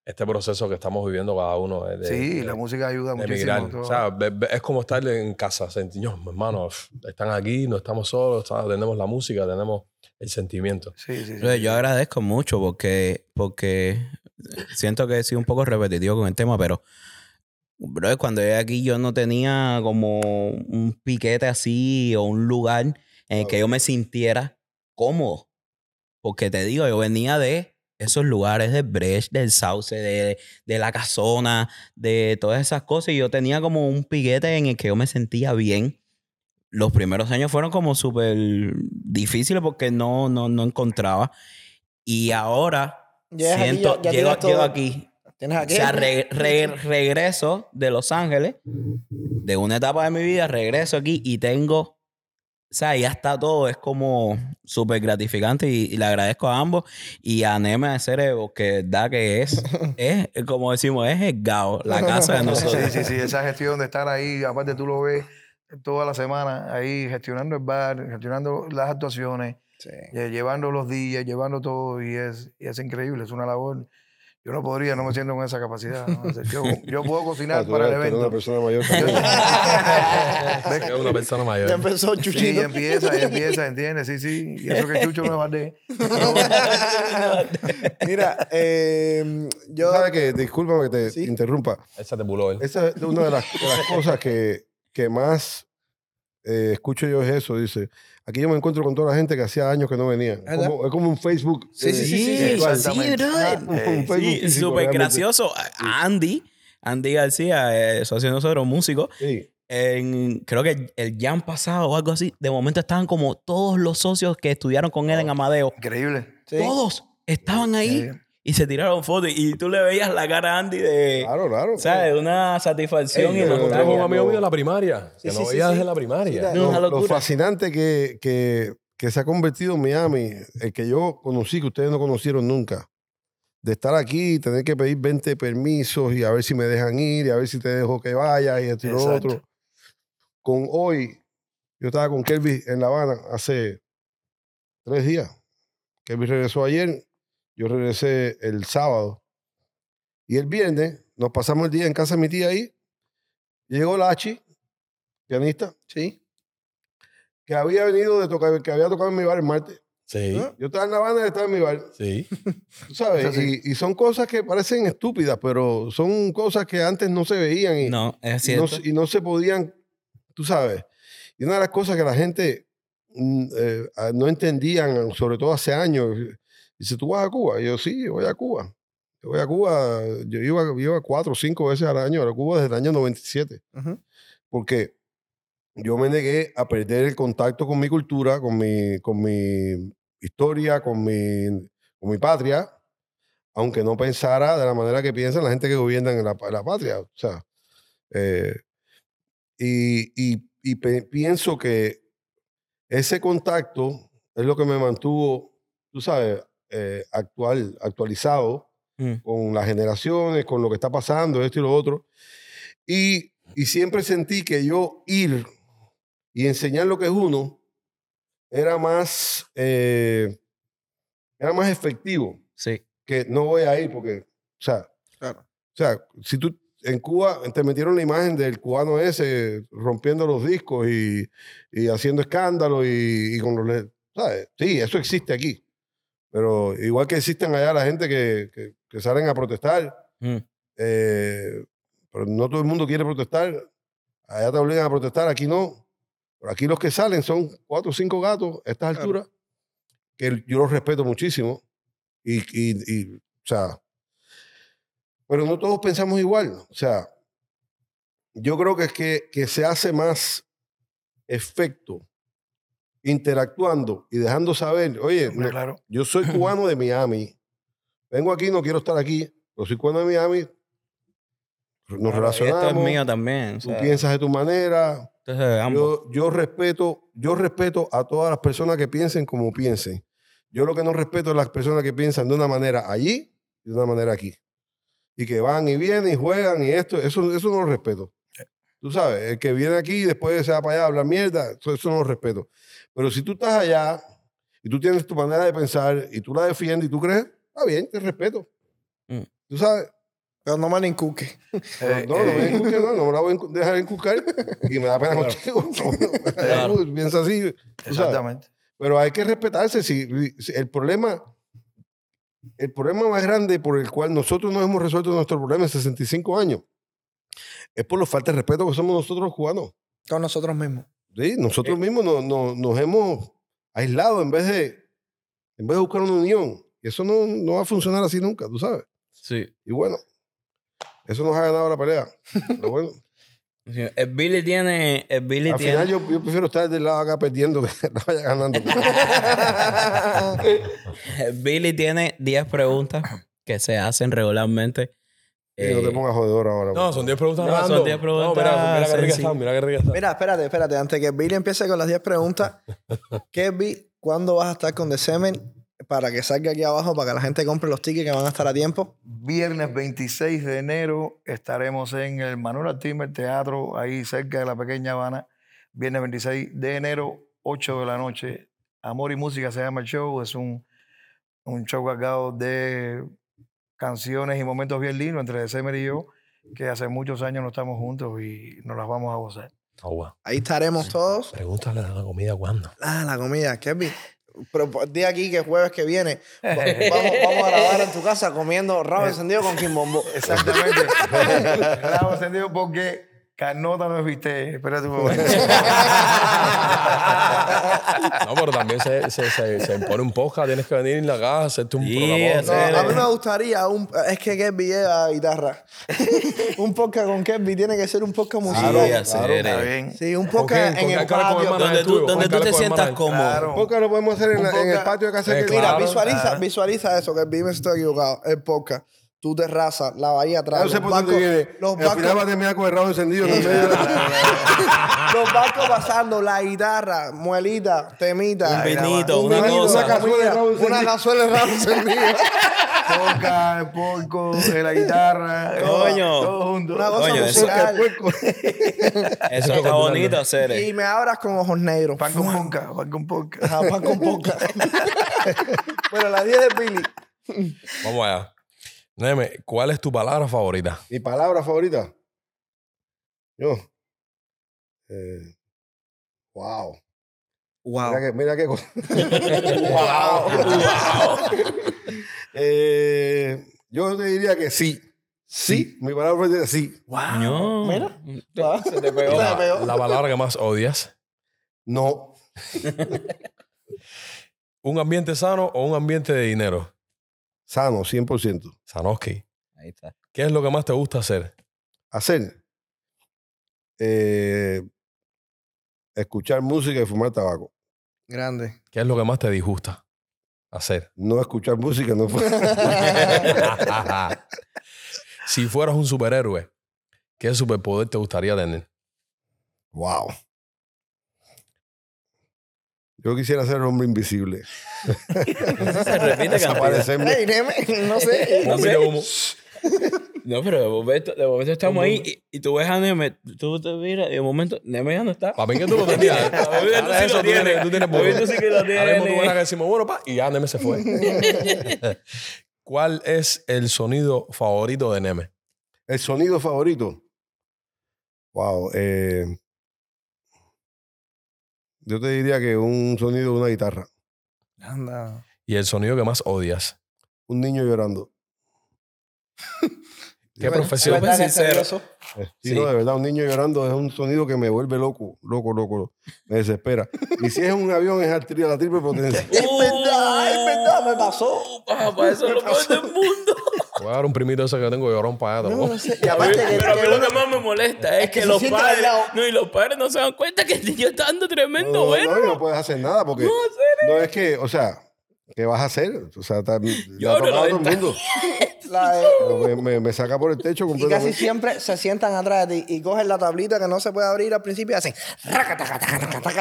este proceso que estamos viviendo cada uno. de- de- Sí, de- la música ayuda de muchísimo. O sea, es como estar en casa. sentir, "No, hermano, están aquí, no estamos solos, está- tenemos la música, tenemos el sentimiento. sí, sí, sí. Yo agradezco mucho porque, porque siento que he sido un poco repetitivo con el tema, pero brother, cuando llegué aquí yo no tenía como un piquete así o un lugar en el que yo me sintiera cómodo. Porque te digo, yo venía de esos lugares del Brecht, del Sauce, de, de la Casona, de todas esas cosas. Y yo tenía como un piquete en el que yo me sentía bien. Los primeros años fueron como súper difíciles porque no, no, no encontraba. Y ahora Llegas aquí, siento, ya- ya llego, llego aquí. ¿Tienes O aquí? sea, re- re- regreso de Los Ángeles, de una etapa de mi vida, regreso aquí y tengo, o sea, ya está todo, es como súper gratificante y, y le agradezco a ambos y a Neme de Cerebro, que da que es, es, como decimos, es el GAO, la casa de nosotros. Sí, sí, sí, esa gestión de estar ahí, aparte tú lo ves toda la semana ahí gestionando el bar, gestionando las actuaciones, Sí. eh, llevando los días, llevando todo y es, y es increíble, es una labor. Yo no podría, no me siento con esa capacidad. Yo, yo puedo cocinar para el eres- eres una evento. persona mayor también. Es una persona Ya mayor. empezó Sí, Chuchito. empieza, y empieza, ¿entiendes? Sí, sí. Y eso que Chucho no es de. Mira, eh, yo. ¿Sabes qué? Discúlpame que te Sí. interrumpa. Esa te puló él. Esa es una de las, de las cosas que, que más eh, escucho yo es eso. Dice, aquí yo me encuentro con toda la gente que hacía años que no venía. Es como, es como un Facebook. Sí, sí, sí, sí, eh, exactamente. Un Facebook Sí, físico, súper realmente. gracioso. Andy, Andy García, eh, socio de nosotros, músico, Sí. en, creo que el jam pasado o algo así, de momento estaban como todos los socios que estudiaron con él en Amadeo. Increíble. Sí. Todos estaban ahí. Y se tiraron fotos y tú le veías la cara a Andy de, Claro, claro. ¿sabes? Una satisfacción Ey, y tengo un amigo mío de la primaria, que Sí, no sí, veía sí, desde la primaria. Lo, una fascinante que, que, que se ha convertido en Miami, el que yo conocí, que ustedes no conocieron nunca, de estar aquí y tener que pedir 20 permisos y a ver si me dejan ir y a ver si te dejo que vaya y esto y lo otro. Con hoy, yo estaba con Kelvin en La Habana hace tres días. Kelvin regresó ayer, yo regresé el sábado. Y el viernes nos pasamos el día en casa de mi tía ahí. Llegó Lachi, pianista, Sí. que había venido de tocar, que había tocado en mi bar el martes. Sí, Yo estaba en La Habana y estaba en mi bar. sí. Tú sabes, sí. y, y son cosas que parecen estúpidas, pero son cosas que antes no se veían y, No, es y no, cierto. se- y no se podían, tú sabes. Y una de las cosas que la gente mm, eh, ah, no entendían, sobre todo hace años, dice, ¿tú vas a Cuba? Y yo, sí, voy a Cuba. Yo voy a Cuba, yo iba, iba cuatro o cinco veces al año a Cuba desde el año 97 Ujú. porque yo me negué a perder el contacto con mi cultura, con mi, con mi historia, con mi, con mi patria, aunque no pensara de la manera que piensan la gente que gobierna en la, en la patria. O sea, eh, y, y- y pienso que ese contacto es lo que me mantuvo, tú sabes, eh, actual, actualizado Mm. con las generaciones, con lo que está pasando, esto y lo otro. Y, y siempre sentí que yo ir y enseñar lo que es uno era más, eh, era más efectivo Sí. que no voy a ir porque, o sea, Claro. o sea, si tú en Cuba te metieron la imagen del cubano ese rompiendo los discos y, y haciendo escándalo y, y con los... le- ¿sabes? Sí, eso existe aquí. Pero igual que existen allá la gente que, que, que salen a protestar, Mm. eh, pero no todo el mundo quiere protestar. Allá te obligan a protestar, aquí no. Pero aquí los que salen son cuatro o cinco gatos a estas Claro. alturas, que yo los respeto muchísimo. Y, y, y, o sea, pero no todos pensamos igual. O sea, yo creo que es que, que se hace más efecto interactuando y dejando saber, oye, claro. yo soy cubano de Miami. Vengo aquí, no quiero estar aquí, pero soy cubano de Miami. Nos Claro, relacionamos. Esto es mío también. o Tú piensas de tu manera. ambos. Yo respeto, yo respeto a todas las personas que piensen como piensen. Yo lo que no respeto es las personas que piensan de una manera allí y de una manera aquí. Y que van y vienen y juegan y esto, eso, eso no lo respeto. Tú sabes, el que viene aquí y después se va para allá a hablar mierda, eso, eso no lo respeto. Pero si tú estás allá y tú tienes tu manera de pensar y tú la defiendes y tú crees, está bien, te respeto. Mm. Tú sabes, Pero no me la inculque. Eh, no, no, me eh, no, no me la voy a dejar inculcar y me da pena contigo. Claro. Piensa así. tú sabes. exactamente. Pero hay que respetarse. Si, si el problema, el problema más grande por el cual nosotros no hemos resuelto nuestro problema en 65 años es por la falta de respeto que somos nosotros los cubanos. Con nosotros mismos. ¿sí? Nosotros mismos nos, nos- nos hemos aislado en vez de, en vez de buscar una unión. Y eso no, no va a funcionar así nunca, tú sabes. Sí. Y bueno, eso nos ha ganado la pelea. Pero bueno, Sí, El Billy tiene. El Billy al tiene. final yo, yo prefiero estar del lado acá perdiendo que no vaya ganando. el Billy tiene 10 preguntas que se hacen regularmente. Y no te Eh, pongas jodedor ahora. No, son 10 preguntas No, son random. 10 preguntas No, mira, mira qué rica están, mira qué rica están. Mira, espérate, espérate. Antes que Billy empiece con las 10 preguntas, Kevin, ¿cuándo vas a estar con The Semen? Para que salga aquí abajo, para que la gente compre los tickets que van a estar a tiempo. Viernes 26 de enero estaremos en el Manuel Timber Teatro, ahí cerca de la pequeña Habana. Viernes 26 de enero, 8 de la noche. Amor y música se llama el show. Es un, un show cargado de canciones y momentos bien lindos entre Semer y yo, que hace muchos años no estamos juntos y nos las vamos a gozar. Agua. Ahí estaremos todos. Pregúntale a la comida cuándo. Ah, la comida, Kevin. Pero pues, di aquí que jueves que viene va- vamos, vamos a grabar en tu casa comiendo rabo encendido con quimbombo. Exactamente. Claro, encendido porque Carnota no viste. Espérate un momento. No, pero también se, se, se, se impone un podcast. Tienes que venir en la casa, hacerte un Sí, programa. No, a mí me gustaría un. Es que Kelby lleva guitarra. un podcast con Kelby tiene que ser un podcast musical. Sí, hacer, Está eh. bien. Sí, un ¿Con podcast en ¿Con el patio. Donde tú, donde tú te sientas cómodo. Claro. Podcast lo podemos hacer en, la- en el patio de casa Eh, que Mira, Claro. visualiza, visualiza eso, que me estoy equivocado. El podcast, tu terraza, la bahía atrás. No sé los por dónde bancos- viene. Los Al final va a bancos, terminar con el rabo encendido. en el los bancos pasando, la guitarra, muelita, temita. Un vinito, un una vinito, cosa. una cazuela de rabo Una encendido. Una cazuela de rabo encendido. Poca, el porco, la guitarra. Coño. Todo junto. Una cosa Coño, eso- musical. Eso está bonito hacer. eh. Y me abras con ojos negros. Pan con ponca, pan con ponca. Ajá, pan con poca. bueno, la 10 de Billy. Vamos allá. Neme, ¿cuál es tu palabra favorita? Mi palabra favorita. Yo. Eh, wow. Wow. Mira que, mira qué cosa. wow. Eh, yo te diría que sí. Sí. Mi palabra favorita es sí. No. Mira. Se te pegó. Te pegó. La palabra que más odias. No. ¿Un ambiente sano o un ambiente de dinero? Sano, 100%. Sanoski. Ahí está. ¿Qué es lo que más te gusta hacer? Hacer. eh, escuchar música y fumar tabaco. Grande. ¿Qué es lo que más te disgusta hacer? No escuchar música, no si fueras un superhéroe, ¿qué superpoder te gustaría tener? wow. Yo quisiera ser el hombre invisible. Se repite. Desaparecerme. Ey, Neme, no sé. No sé. cómo- No, pero de momento, de momento estamos ahí y, y tú ves a Neme, tú te miras y de momento Neme ya no está. Para mí que tú lo tenías. tú sí eso lo tú tienes, tienes. tú tienes tú sí que lo Ahora mismo tú tienes. que decimos, bueno, pa, y ya Neme se fue. ¿Cuál es el sonido favorito de Neme? El sonido favorito. Wow. eh, yo te diría que un sonido de una guitarra. Anda. Y el sonido que más odias. Un niño llorando. ¿Qué profesión? Súper sincero. eso. Sí, Sí. no, de verdad, un niño llorando es un sonido que me vuelve loco, loco, loco. Me desespera. Y si es un avión, es a la triple potencia. Es verdad, es verdad, me pasó. Papá, eso es lo peor del mundo. Voy a dar un primito ese que tengo llorón para allá. No, tampoco. no sé. Y aparte que, Pero a mí lo que más me molesta es que, los padres, no, y los padres no se dan cuenta que el niño está dando tremendo No, bueno. no, y no puedes hacer nada porque no, es que, o sea, ¿qué vas a hacer? O sea, está, Yo ha no todo el mundo. la de- Me, me- me saca por el techo y casi siempre se sientan atrás de ti y cogen la tablita que no se puede abrir al principio y hacen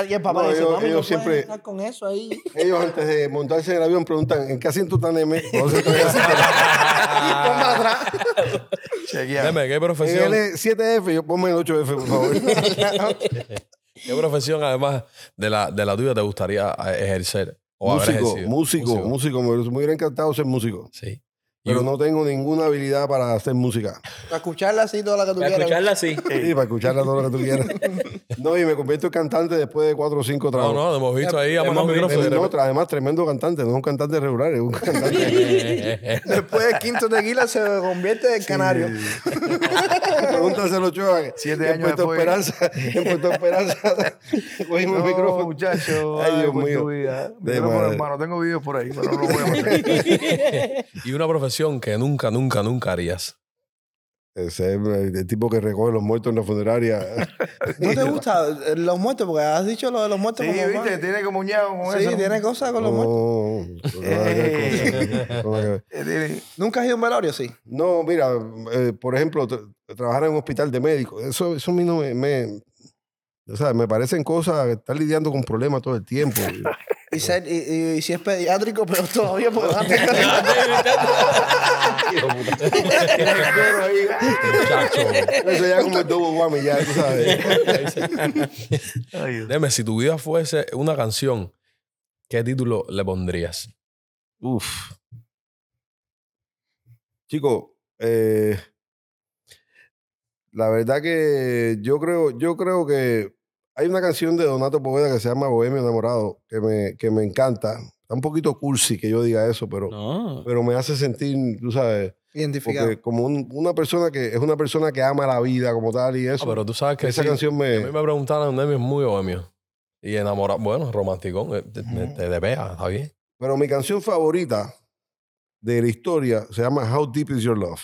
y el papá No, dice, ellos- mami, ellos siempre- estar con eso ahí. Ellos antes de montarse en el avión preguntan, ¿en qué asiento está Neme? Entonces, entonces, Ponme atrás. Chequea. Neme, ¿qué en profesión, el 7F, yo ponme el 8F, por favor. ¿qué profesión además de la, de la tuya te gustaría eh, ejercer? O músico, músico, músico, Me me hubiera encantado ser músico. Sí. Pero no tengo ninguna habilidad para hacer música. Para escucharla así toda la que tú Para quieras. escucharla así. Sí, para escucharla todo lo que tú quieras. No, y me convierto en cantante después de cuatro o cinco No, trabajos. no, hemos visto ahí Hemos visto- de No, además, tremendo cantante, no es un cantante regular, es un cantante. Después del quinto tequila se convierte en canario. Pregúntaselo, que- Siete años después. Esperanza, en Puerto Esperanza, cogimos No, el micrófono. muchacho. Ay, Dios mío. tu vida. De hermano, tengo videos por ahí, pero no los voy a. Y una profesión que nunca, nunca, nunca harías. Ese es el, tipo que recoge los muertos en la funeraria. ¿No te gusta eh, los muertos? Porque has dicho lo de los muertos Sí, como viste, más. tiene como un con Sí, eso. tiene cosas con los muertos. Que ver. Eh, ¿Nunca has ido a un velorio? Sí. No, mira, eh, por ejemplo, tra- trabajar en un hospital de médicos, eso, eso a mí no me, me- o sea, me parecen cosas, estar lidiando con problemas todo el tiempo. Y, ser, y, y- y si es pediátrico, pero todavía a tener- Eso ya como el double whammy, ya, tú sabes. Dime, si tu vida fuese una canción, ¿qué título le pondrías? Uf. Chico, eh, la verdad que yo creo, yo creo que hay una canción de Donato Poveda que se llama Bohemio Enamorado, que me, que me encanta. Está un poquito cursi que yo diga eso, pero, No. pero me hace sentir, tú sabes, Identificado. Porque como un- una persona que es una persona que ama la vida como tal y eso. Ah, pero tú sabes que esa sí. canción me- A mí me preguntaron, Nemi es muy bohemio. Y enamorado, bueno, romanticón, eh, te, te, te de pega, está bien. Pero mi canción favorita de la historia se llama How Deep Is Your Love.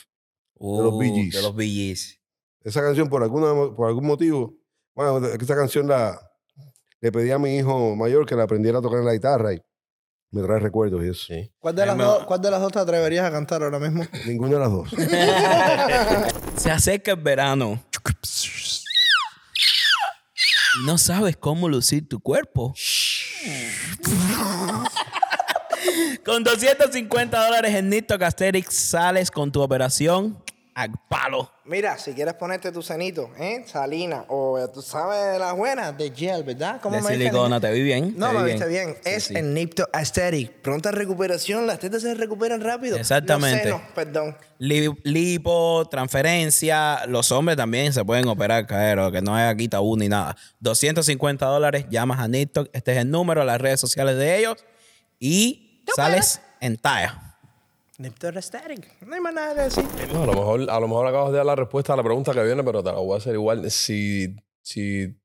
los Bee Uh, Gees. De los Bee Gees. Esa canción, por, alguna, por algún motivo, bueno, esa canción la, le pedí a mi hijo mayor que la aprendiera a tocar en la guitarra y me trae recuerdos y eso. Sí. ¿Cuál de, las me- dos, ¿Cuál de las dos te atreverías a cantar ahora mismo? Ninguna de las dos. Se acerca el verano. No sabes cómo lucir tu cuerpo. con 250 dólares en Nito Casterix sales con tu operación al palo. Mira, si quieres ponerte tu cenito, ¿eh? Salina, o eh, tú sabes de las buenas, de gel, ¿verdad? ¿Cómo De me dicen? silicona, te vi bien. No, vi me viste bien. Sí, es sí. el Nipto Aesthetic. Pronta recuperación, las tetas se recuperan rápido. Exactamente. Los senos, perdón. Li- lipo, transferencia. Los hombres también se pueden operar, caero, que no hay aquí tabú ni nada. 250 dólares, llamas a TikTok. Este es el número, las redes sociales de ellos. Y sales en talla. Nipto Aesthetic. No hay más nada que decir. No, a, lo mejor, a lo mejor acabas de dar la respuesta a la pregunta que viene, pero te la voy a hacer igual. Si, si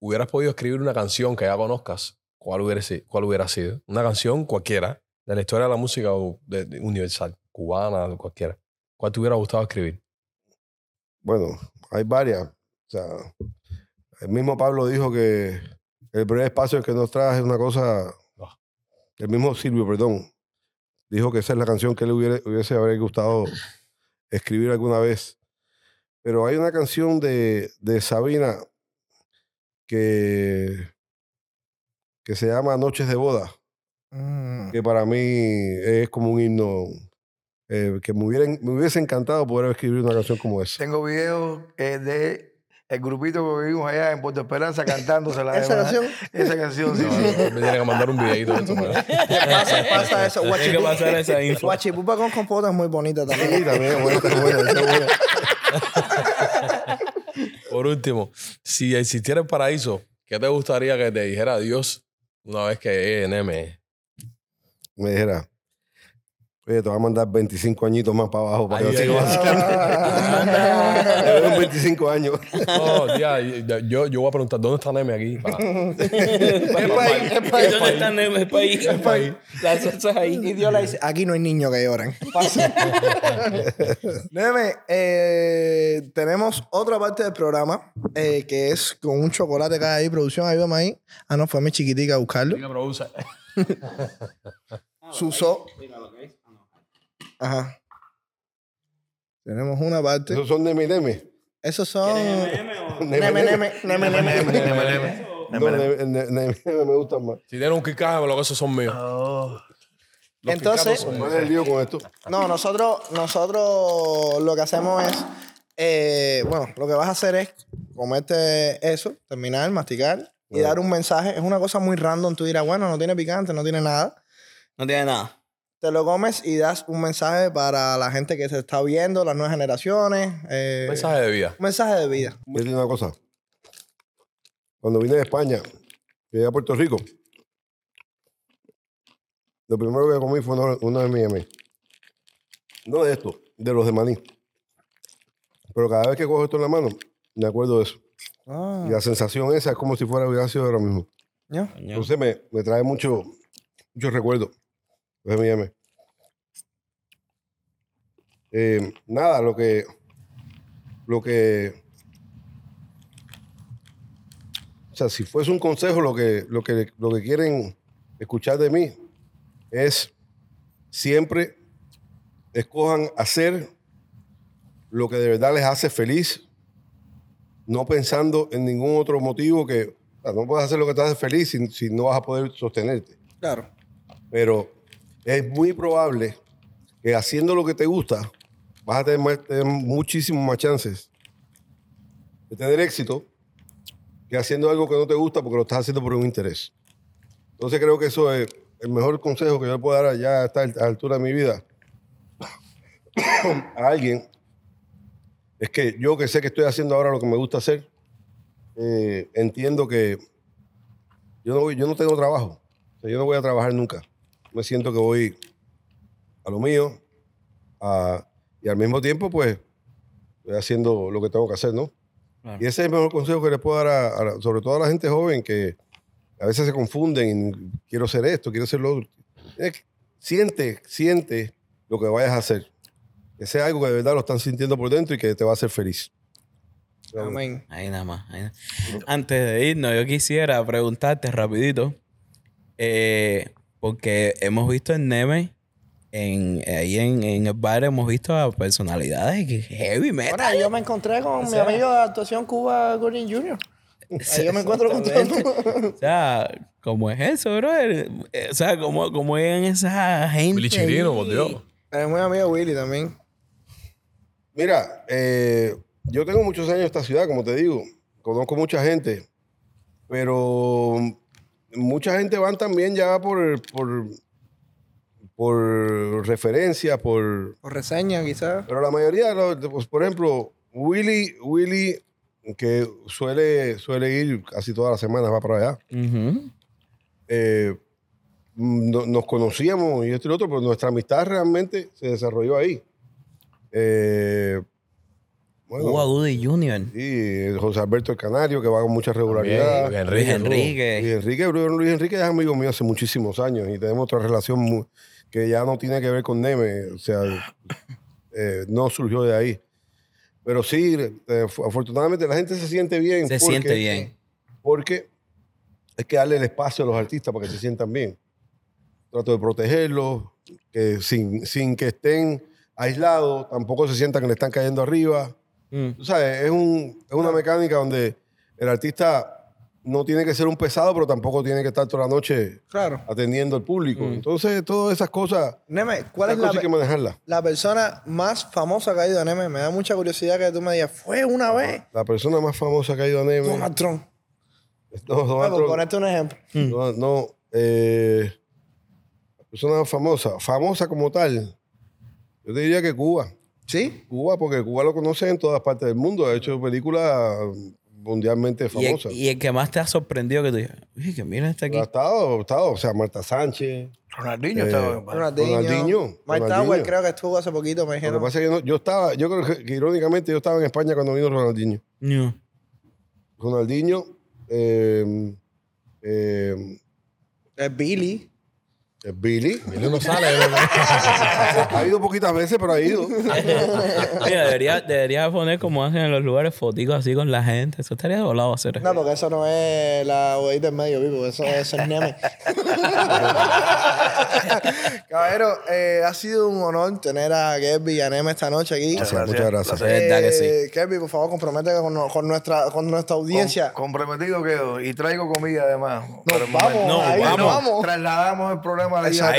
hubieras podido escribir una canción que ya conozcas, ¿cuál hubiera, cuál hubiera sido? Una canción cualquiera, de la historia de la música universal, cubana, cualquiera. ¿Cuál te hubiera gustado escribir? Bueno, hay varias. O sea, el mismo Pablo dijo que el breve espacio que nos trae es una cosa. Ah. El mismo Silvio, perdón, dijo que esa es la canción que le hubiera, hubiese haber gustado escribir alguna vez. Pero hay una canción de, de Sabina que, que se llama Noches de Boda, Mm. que para mí es como un himno. eh, que me, hubiera, me hubiese encantado poder escribir una canción como esa. Tengo videos eh, de el grupito que vivimos allá en Puerto Esperanza cantándosela. ¿Esa además. canción? Esa canción, sí, No, sí. me tiene que mandar un videito de esto. ¿verdad? Pasa, pasa eso. Tienes que pasar esa info. Guachipupa con compota es muy bonita también. Sí, también es buena. Por último, si existiera el paraíso, ¿qué te gustaría que te dijera Dios una vez que ENM? Me dijera, oye, te voy a mandar 25 añitos más para abajo para que ay, yo ay. siga Te veo en 25 años. No, ya, ya, yo, yo voy a preguntar, ¿dónde está Neme aquí? Es país, es país. ¿Dónde está Neme? El país. Es ahí. Y Dios le dice, aquí no hay niños que lloran. Neme, eh, tenemos otra parte del programa eh, que es con un chocolate que hay ahí. Producción, ayúdame ahí. Ah, no, fue mi chiquitica a buscarlo. ¿Qué produce? Suso. Ajá. Tenemos una parte. Esos son de Neme. Esos son... Neme, Neme, neme, neme, neme, neme. No, Neme- Neme- Neme me gustan más. Si tiene un kikaje, lo que esos son míos. Los Entonces, Kikatos son ¿Cuál míos. es el lío con esto? No, nosotros, nosotros lo que hacemos es, eh, bueno, lo que vas a hacer es comerte eso, terminar, masticar y dar un mensaje. Es una cosa muy random. Tú dirás, bueno, no tiene picante, no tiene nada. No tiene nada. Te lo comes y das un mensaje para la gente que se está viendo, las nuevas generaciones. eh, Un mensaje de vida. un mensaje de vida. Voy a decir una cosa. Cuando vine de España, llegué a Puerto Rico, lo primero que comí fue uno, uno de mis No de esto, de los de maní. Pero cada vez que cojo esto en la mano, me acuerdo de eso. Ah, Y la sensación esa es como si fuera hubiera sido ahora mismo. Entonces me, me trae mucho, muchos recuerdos. Los M&M. Eh, nada, lo que, lo que, o sea, si fuese un consejo, lo que, lo que, lo que quieren escuchar de mí es siempre escojan hacer lo que de verdad les hace feliz, no pensando en ningún otro motivo que o sea, no puedes hacer lo que te hace feliz si, si no vas a poder sostenerte. Claro. Pero es muy probable que haciendo lo que te gusta vas a tener, más- tener muchísimos más chances de tener éxito que haciendo algo que no te gusta porque lo estás haciendo por un interés. Entonces creo que eso es el mejor consejo que yo le puedo dar ya a esta altura de mi vida a alguien. Es que yo que sé que estoy haciendo ahora lo que me gusta hacer, eh, entiendo que yo no, voy- yo no tengo trabajo. Yo no voy a trabajar nunca. Me siento que voy a lo mío a- y al mismo tiempo, pues, estoy haciendo lo que tengo que hacer, ¿no? Claro. Y ese es el mejor consejo que les puedo dar, a, a- sobre todo a la gente joven que a veces se confunden, y quiero hacer esto, quiero hacer lo otro. Siente, siente lo que vayas a hacer. Que sea algo que de verdad lo están sintiendo por dentro y que te va a hacer feliz. Amén. Ahí nada más. ahí nada- Antes de irnos, yo quisiera preguntarte rapidito, eh, porque hemos visto en Neme, en, ahí en, en el bar hemos visto a personalidades que heavy metal. Bueno, yo me encontré con mi amigo de actuación Cuba Gordon Jr. Ahí yo me encuentro con todo el mundo. O sea, ¿cómo es eso, bro? O sea, ¿cómo, cómo llegan esa gente? Willy Chirino, por Dios. Es muy amigo de Willy también. Mira, eh, yo tengo muchos años en esta ciudad, como te digo. Conozco mucha gente. Pero mucha gente van también ya por, por, por referencia, por... Por reseña, quizás. Pero la mayoría, de los- pues, por ejemplo, Willy, Willy, que suele, suele ir casi todas las semanas, va para allá. Eh, no- nos conocíamos y esto y lo otro, pero nuestra amistad realmente se desarrolló ahí. Eh, bueno, Cuba Goody Jr. Sí, José Alberto el Canario, que va con mucha regularidad. También, Luis Enrique. Y Enrique. Enrique, Bruno Luis Enrique es amigo mío hace muchísimos años y tenemos otra relación mu- que ya no tiene que ver con Neme, o sea, eh, no surgió de ahí. Pero sí, eh, afortunadamente la gente se siente bien. Se porque- siente bien. Porque hay que darle el espacio a los artistas para que se sientan bien. Trato de protegerlos, que sin, sin que estén aislados, tampoco se sientan que le están cayendo arriba. Mm. Tú sabes, es, un- es una mecánica donde el artista no tiene que ser un pesado, pero tampoco tiene que estar toda la noche Claro. atendiendo al público. Mm. Entonces, todas esas cosas, Neme, ¿cuál es la, hay que manejarlas. la persona más famosa que ha ido a Neme? Me da mucha curiosidad que tú me digas, fue una vez La persona más famosa que ha ido a Neme. Donald Trump. No, Donald Bueno, por Trump. ponerte un ejemplo. No, no, eh, la persona famosa, famosa como tal, yo te diría que Cuba. ¿Sí? Cuba, porque Cuba lo conoce en todas partes del mundo. Ha hecho películas mundialmente Y el, famosas. y el que más te ha sorprendido que tú digas, uy, que mira este aquí. Ha estado, ha estado, o sea, Marta Sánchez. Ronaldinho Eh, estaba. Ronaldinho. Ronaldinho, Ronaldinho. Creo que estuvo hace poquito, me Lo que dijeron. pasa es que no- yo estaba, yo creo que, que irónicamente yo estaba en España cuando vino Ronaldinho. No. Ronaldinho, eh, eh, Billy. Eh, Billy. Billy no sale. ha ido poquitas veces, pero ha ido. Mira, debería, debería poner como hacen en los lugares foticos así con la gente. Eso estaría volado hacer. No, porque eso no es la huevita en medio, vivo. Eso, eso es Neme. Caballero, eh, ha sido un honor tener a Kerby y a Neme esta noche aquí. Gracias, muchas gracias. Que sí. Eh, por favor, compromete con, nuestra, con nuestra audiencia. Com- comprometido quedo. Y traigo comida además. Nos vamos. No, ahí nos vamos. vamos. Trasladamos el programa Ahí está,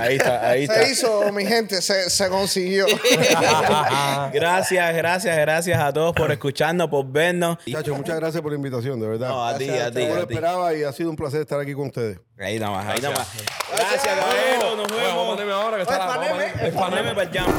ahí está, ahí está. Se hizo, mi gente, se, se consiguió. gracias, gracias, gracias a todos por escucharnos, por vernos. Muchachos, muchas gracias por la invitación, de verdad. No, a ti, a ti, No lo a ti. esperaba y ha sido un placer estar aquí con ustedes. Ahí nada más, ahí nada más. Gracias, caballero. Nos Bueno, vamos a vemos. ponerme ahora que está Es la- paneme. vamos a- es paneme. Poneme para el jam.